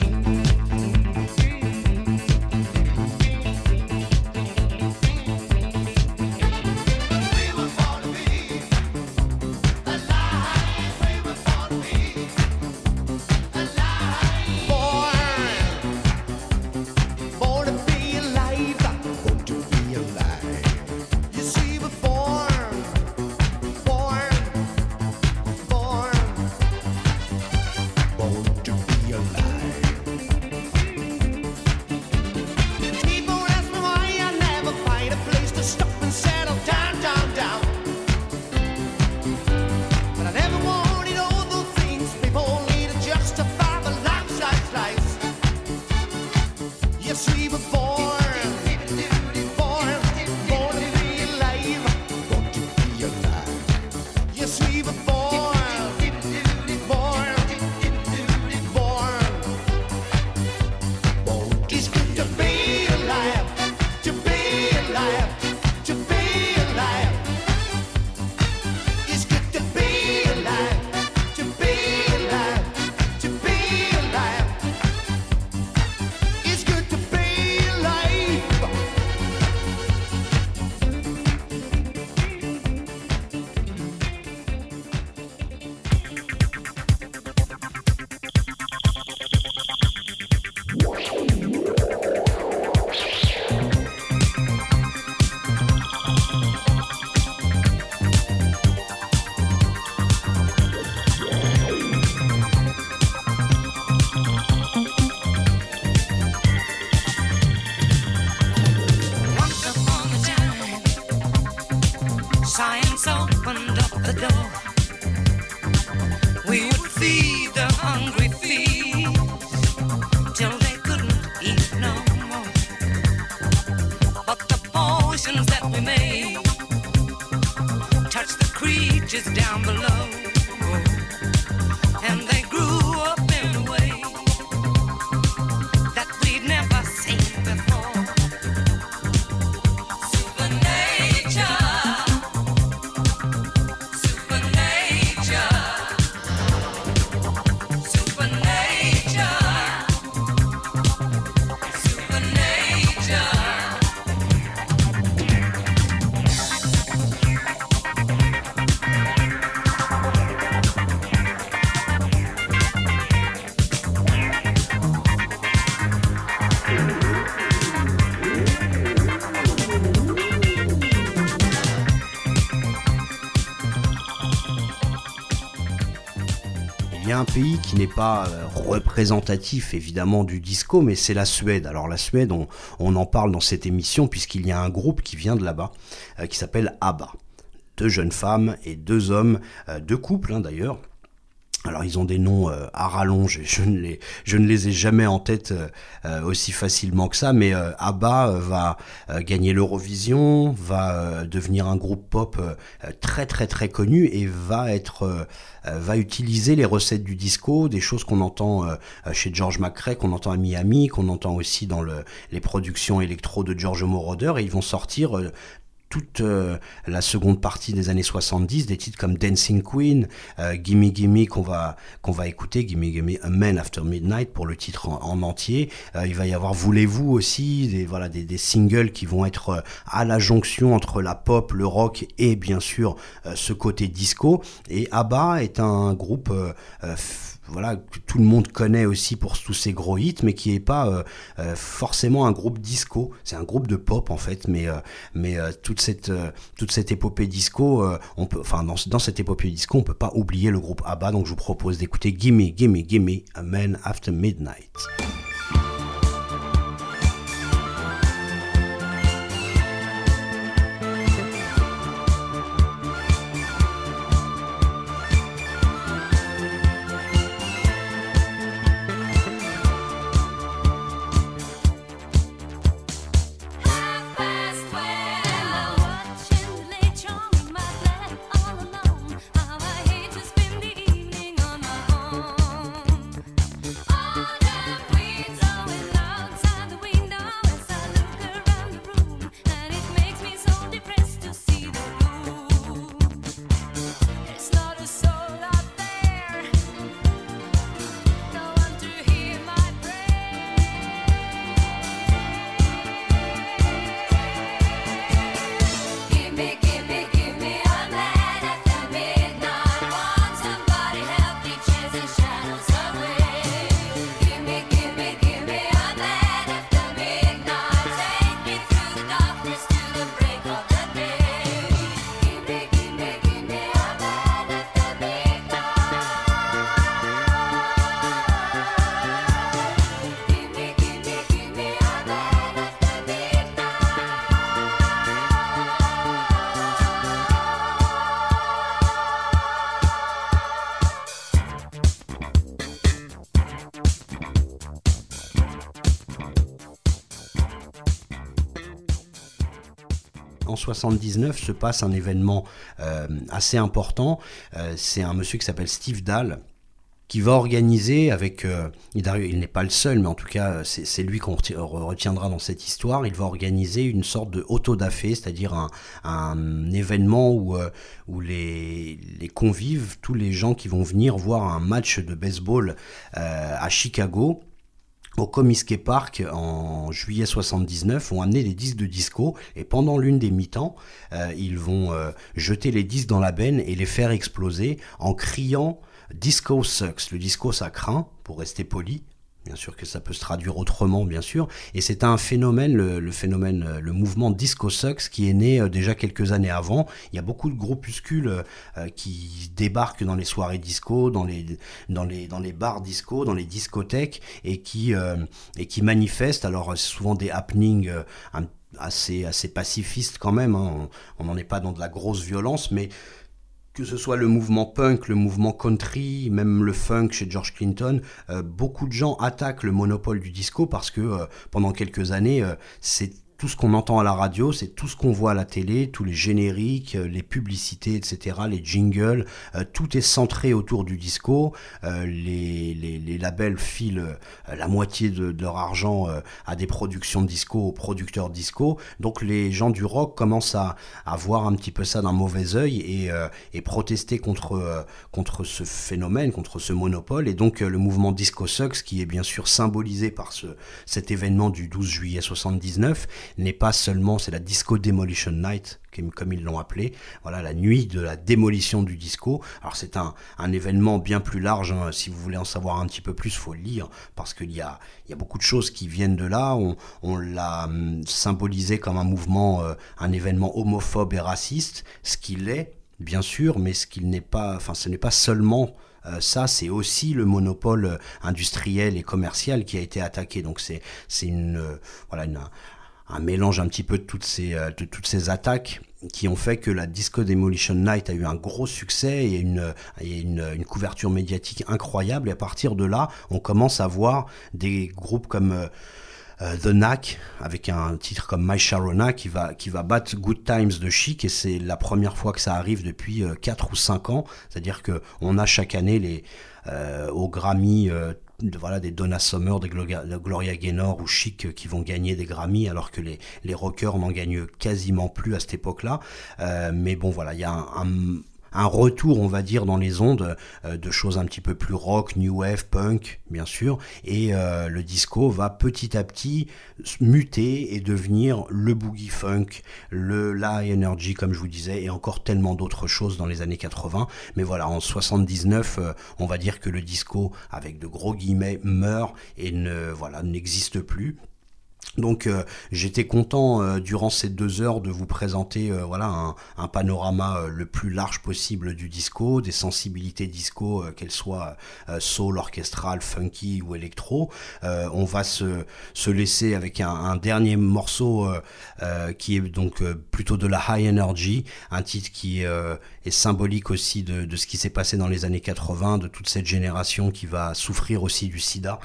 N'est pas euh, représentatif évidemment du disco, mais c'est la Suède. Alors la Suède, on, en parle dans cette émission puisqu'il y a un groupe qui vient de là-bas, euh, qui s'appelle ABBA. Deux jeunes femmes et deux hommes, euh, deux couples hein, d'ailleurs. Alors ils ont des noms euh, à rallonge, je ne les, je ne les ai jamais en tête euh, euh, aussi facilement que ça, mais ABBA va gagner l'Eurovision, va devenir un groupe pop très très très connu et va être va utiliser les recettes du disco, des choses qu'on entend chez George McRae, qu'on entend à Miami, qu'on entend aussi dans le, les productions électro de George Moroder, et ils vont sortir toute euh, la seconde partie des années 70, des titres comme Dancing Queen, euh, Gimme Gimme qu'on va va écouter, Gimme Gimme A Man After Midnight pour le titre en, en entier. Euh, il va y avoir Voulez-vous aussi, des voilà des, singles qui vont être à la jonction entre la pop, le rock et bien sûr ce côté disco. Et ABBA est un groupe voilà, que tout le monde connaît aussi pour tous ses gros hits, mais qui est pas euh, euh, forcément un groupe disco. C'est un groupe de pop en fait, mais euh, mais euh, toute cette euh, toute cette épopée disco, on peut, enfin dans, dans cette épopée disco, on peut pas oublier le groupe ABBA. Donc je vous propose d'écouter Gimme Gimme Gimme A Man After Midnight. 79 se passe un événement euh, assez important. Euh, c'est un monsieur qui s'appelle Steve Dahl qui va organiser avec, euh, il, n'est pas le seul, mais en tout cas c'est lui qu'on reti- retiendra dans cette histoire, il va organiser une sorte de autodafé, c'est-à-dire un, événement où, les, convives, tous les gens qui vont venir voir un match de baseball à Chicago, au Comiskey Park en juillet 79 ont amené des disques de disco et pendant l'une des mi-temps, euh, ils vont euh, jeter les disques dans la benne et les faire exploser en criant Disco sucks. Le disco ça craint, pour rester poli. Bien sûr que ça peut se traduire autrement, bien sûr. Et c'est un phénomène, le, le phénomène, euh, le mouvement Disco Sucks, qui est né euh, déjà quelques années avant. Il y a beaucoup de groupuscules euh, qui débarquent dans les soirées disco, dans les, dans les, dans les bars disco, dans les discothèques, et qui, et qui manifestent. Alors, c'est souvent des happenings assez, assez pacifistes quand même. hein. On n'en est pas dans de la grosse violence, mais que ce soit le mouvement punk, le mouvement country, même le funk chez George Clinton, euh, beaucoup de gens attaquent le monopole du disco parce que euh, pendant quelques années, euh, c'est tout ce qu'on entend à la radio, c'est tout ce qu'on voit à la télé, tous les génériques, euh, les publicités, etc., les jingles, euh, tout est centré autour du disco. Euh, les, les- labels filent la moitié de, leur argent à des productions disco, aux producteurs disco. Donc les gens du rock commencent à, à voir un petit peu ça d'un mauvais œil et, et protester contre, contre ce phénomène, contre ce monopole. Et donc le mouvement Disco Sucks, qui est bien sûr symbolisé par ce, cet événement du 12 juillet 79, n'est pas seulement, c'est la Disco Demolition Night, comme ils l'ont appelé, voilà, la nuit de la démolition du disco. Alors c'est un, un événement bien plus large, hein. si vous voulez en savoir un petit peu plus, faut le lire, parce qu'il y a, il y a beaucoup de choses qui viennent de là. On, on l'a hum, symbolisé comme un mouvement, euh, un événement homophobe et raciste, ce qu'il est, bien sûr, mais ce qu'il n'est pas, enfin ce n'est pas seulement euh, ça, c'est aussi le monopole euh, industriel et commercial qui a été attaqué. Donc c'est une voilà une, un mélange un petit peu de toutes ces euh, de toutes ces attaques qui ont fait que la Disco Demolition Night a eu un gros succès et une, couverture médiatique incroyable. Et à partir de là, on commence à voir des groupes comme euh, euh, The Knack, avec un titre comme My Sharona, qui va, battre Good Times de Chic, et c'est la première fois que ça arrive depuis euh, 4 ou 5 ans. C'est-à-dire que on a chaque année les, au Grammy voilà, des Donna Summer, des Gloria, Gaynor ou Chic euh, qui vont gagner des Grammy alors que les, les rockers n'en gagnent quasiment plus à cette époque-là. Euh, mais bon, voilà, il y a un- un retour, on va dire, dans les ondes euh, de choses un petit peu plus rock, new wave, punk, bien sûr. Et euh, le disco va petit à petit muter et devenir le boogie funk, le la energy, comme je vous disais, et encore tellement d'autres choses dans les années 80. Mais voilà, en 79, euh, on va dire que le disco, avec de gros guillemets, meurt et ne voilà n'existe plus. Donc euh, j'étais content euh, durant ces deux heures de vous présenter euh, voilà un, panorama le plus large possible du disco, des sensibilités disco, qu'elles soient soul, orchestral, funky ou électro. On va se, se laisser avec un, un dernier morceau qui est donc plutôt de la high energy, un titre qui symbolique aussi de, ce qui s'est passé dans les années 80, de toute cette génération qui va souffrir aussi du sida,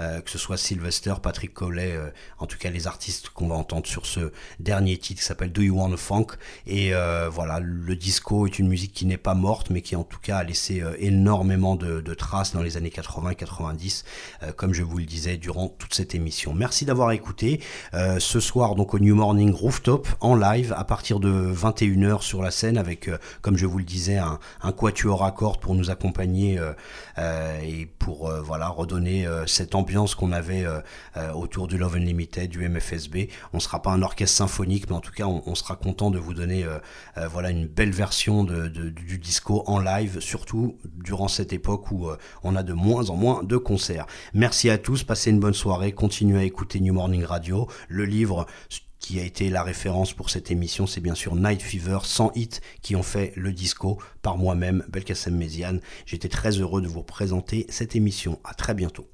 euh, que ce soit Sylvester, Patrick Collet, euh, en tout cas les artistes qu'on va entendre sur ce dernier titre qui s'appelle Do You Want a Funk. Et euh, voilà, le disco est une musique qui n'est pas morte, mais qui en tout cas a laissé énormément de, de traces dans les années 80 et 90, euh, comme je vous le disais durant toute cette émission. Merci d'avoir écouté. Ce soir, donc au New Morning Rooftop, en live, à partir de 21h sur la scène, avec, comme je vous le disais, un, quatuor à cordes pour nous accompagner euh, euh, et pour euh, voilà redonner cette ambiance qu'on avait autour du Love Unlimited, du MFSB. On sera pas un orchestre symphonique, mais en tout cas, on, sera content de vous donner voilà une belle version du disco en live, surtout durant cette époque où on a de moins en moins de concerts. Merci à tous, passez une bonne soirée, continuez à écouter New Morning Radio. Le livre qui a été la référence pour cette émission, c'est bien sûr Night Fever, 100 hits qui ont fait le disco par moi-même, Belkacem Méziane. J'étais très heureux de vous présenter cette émission. À très bientôt.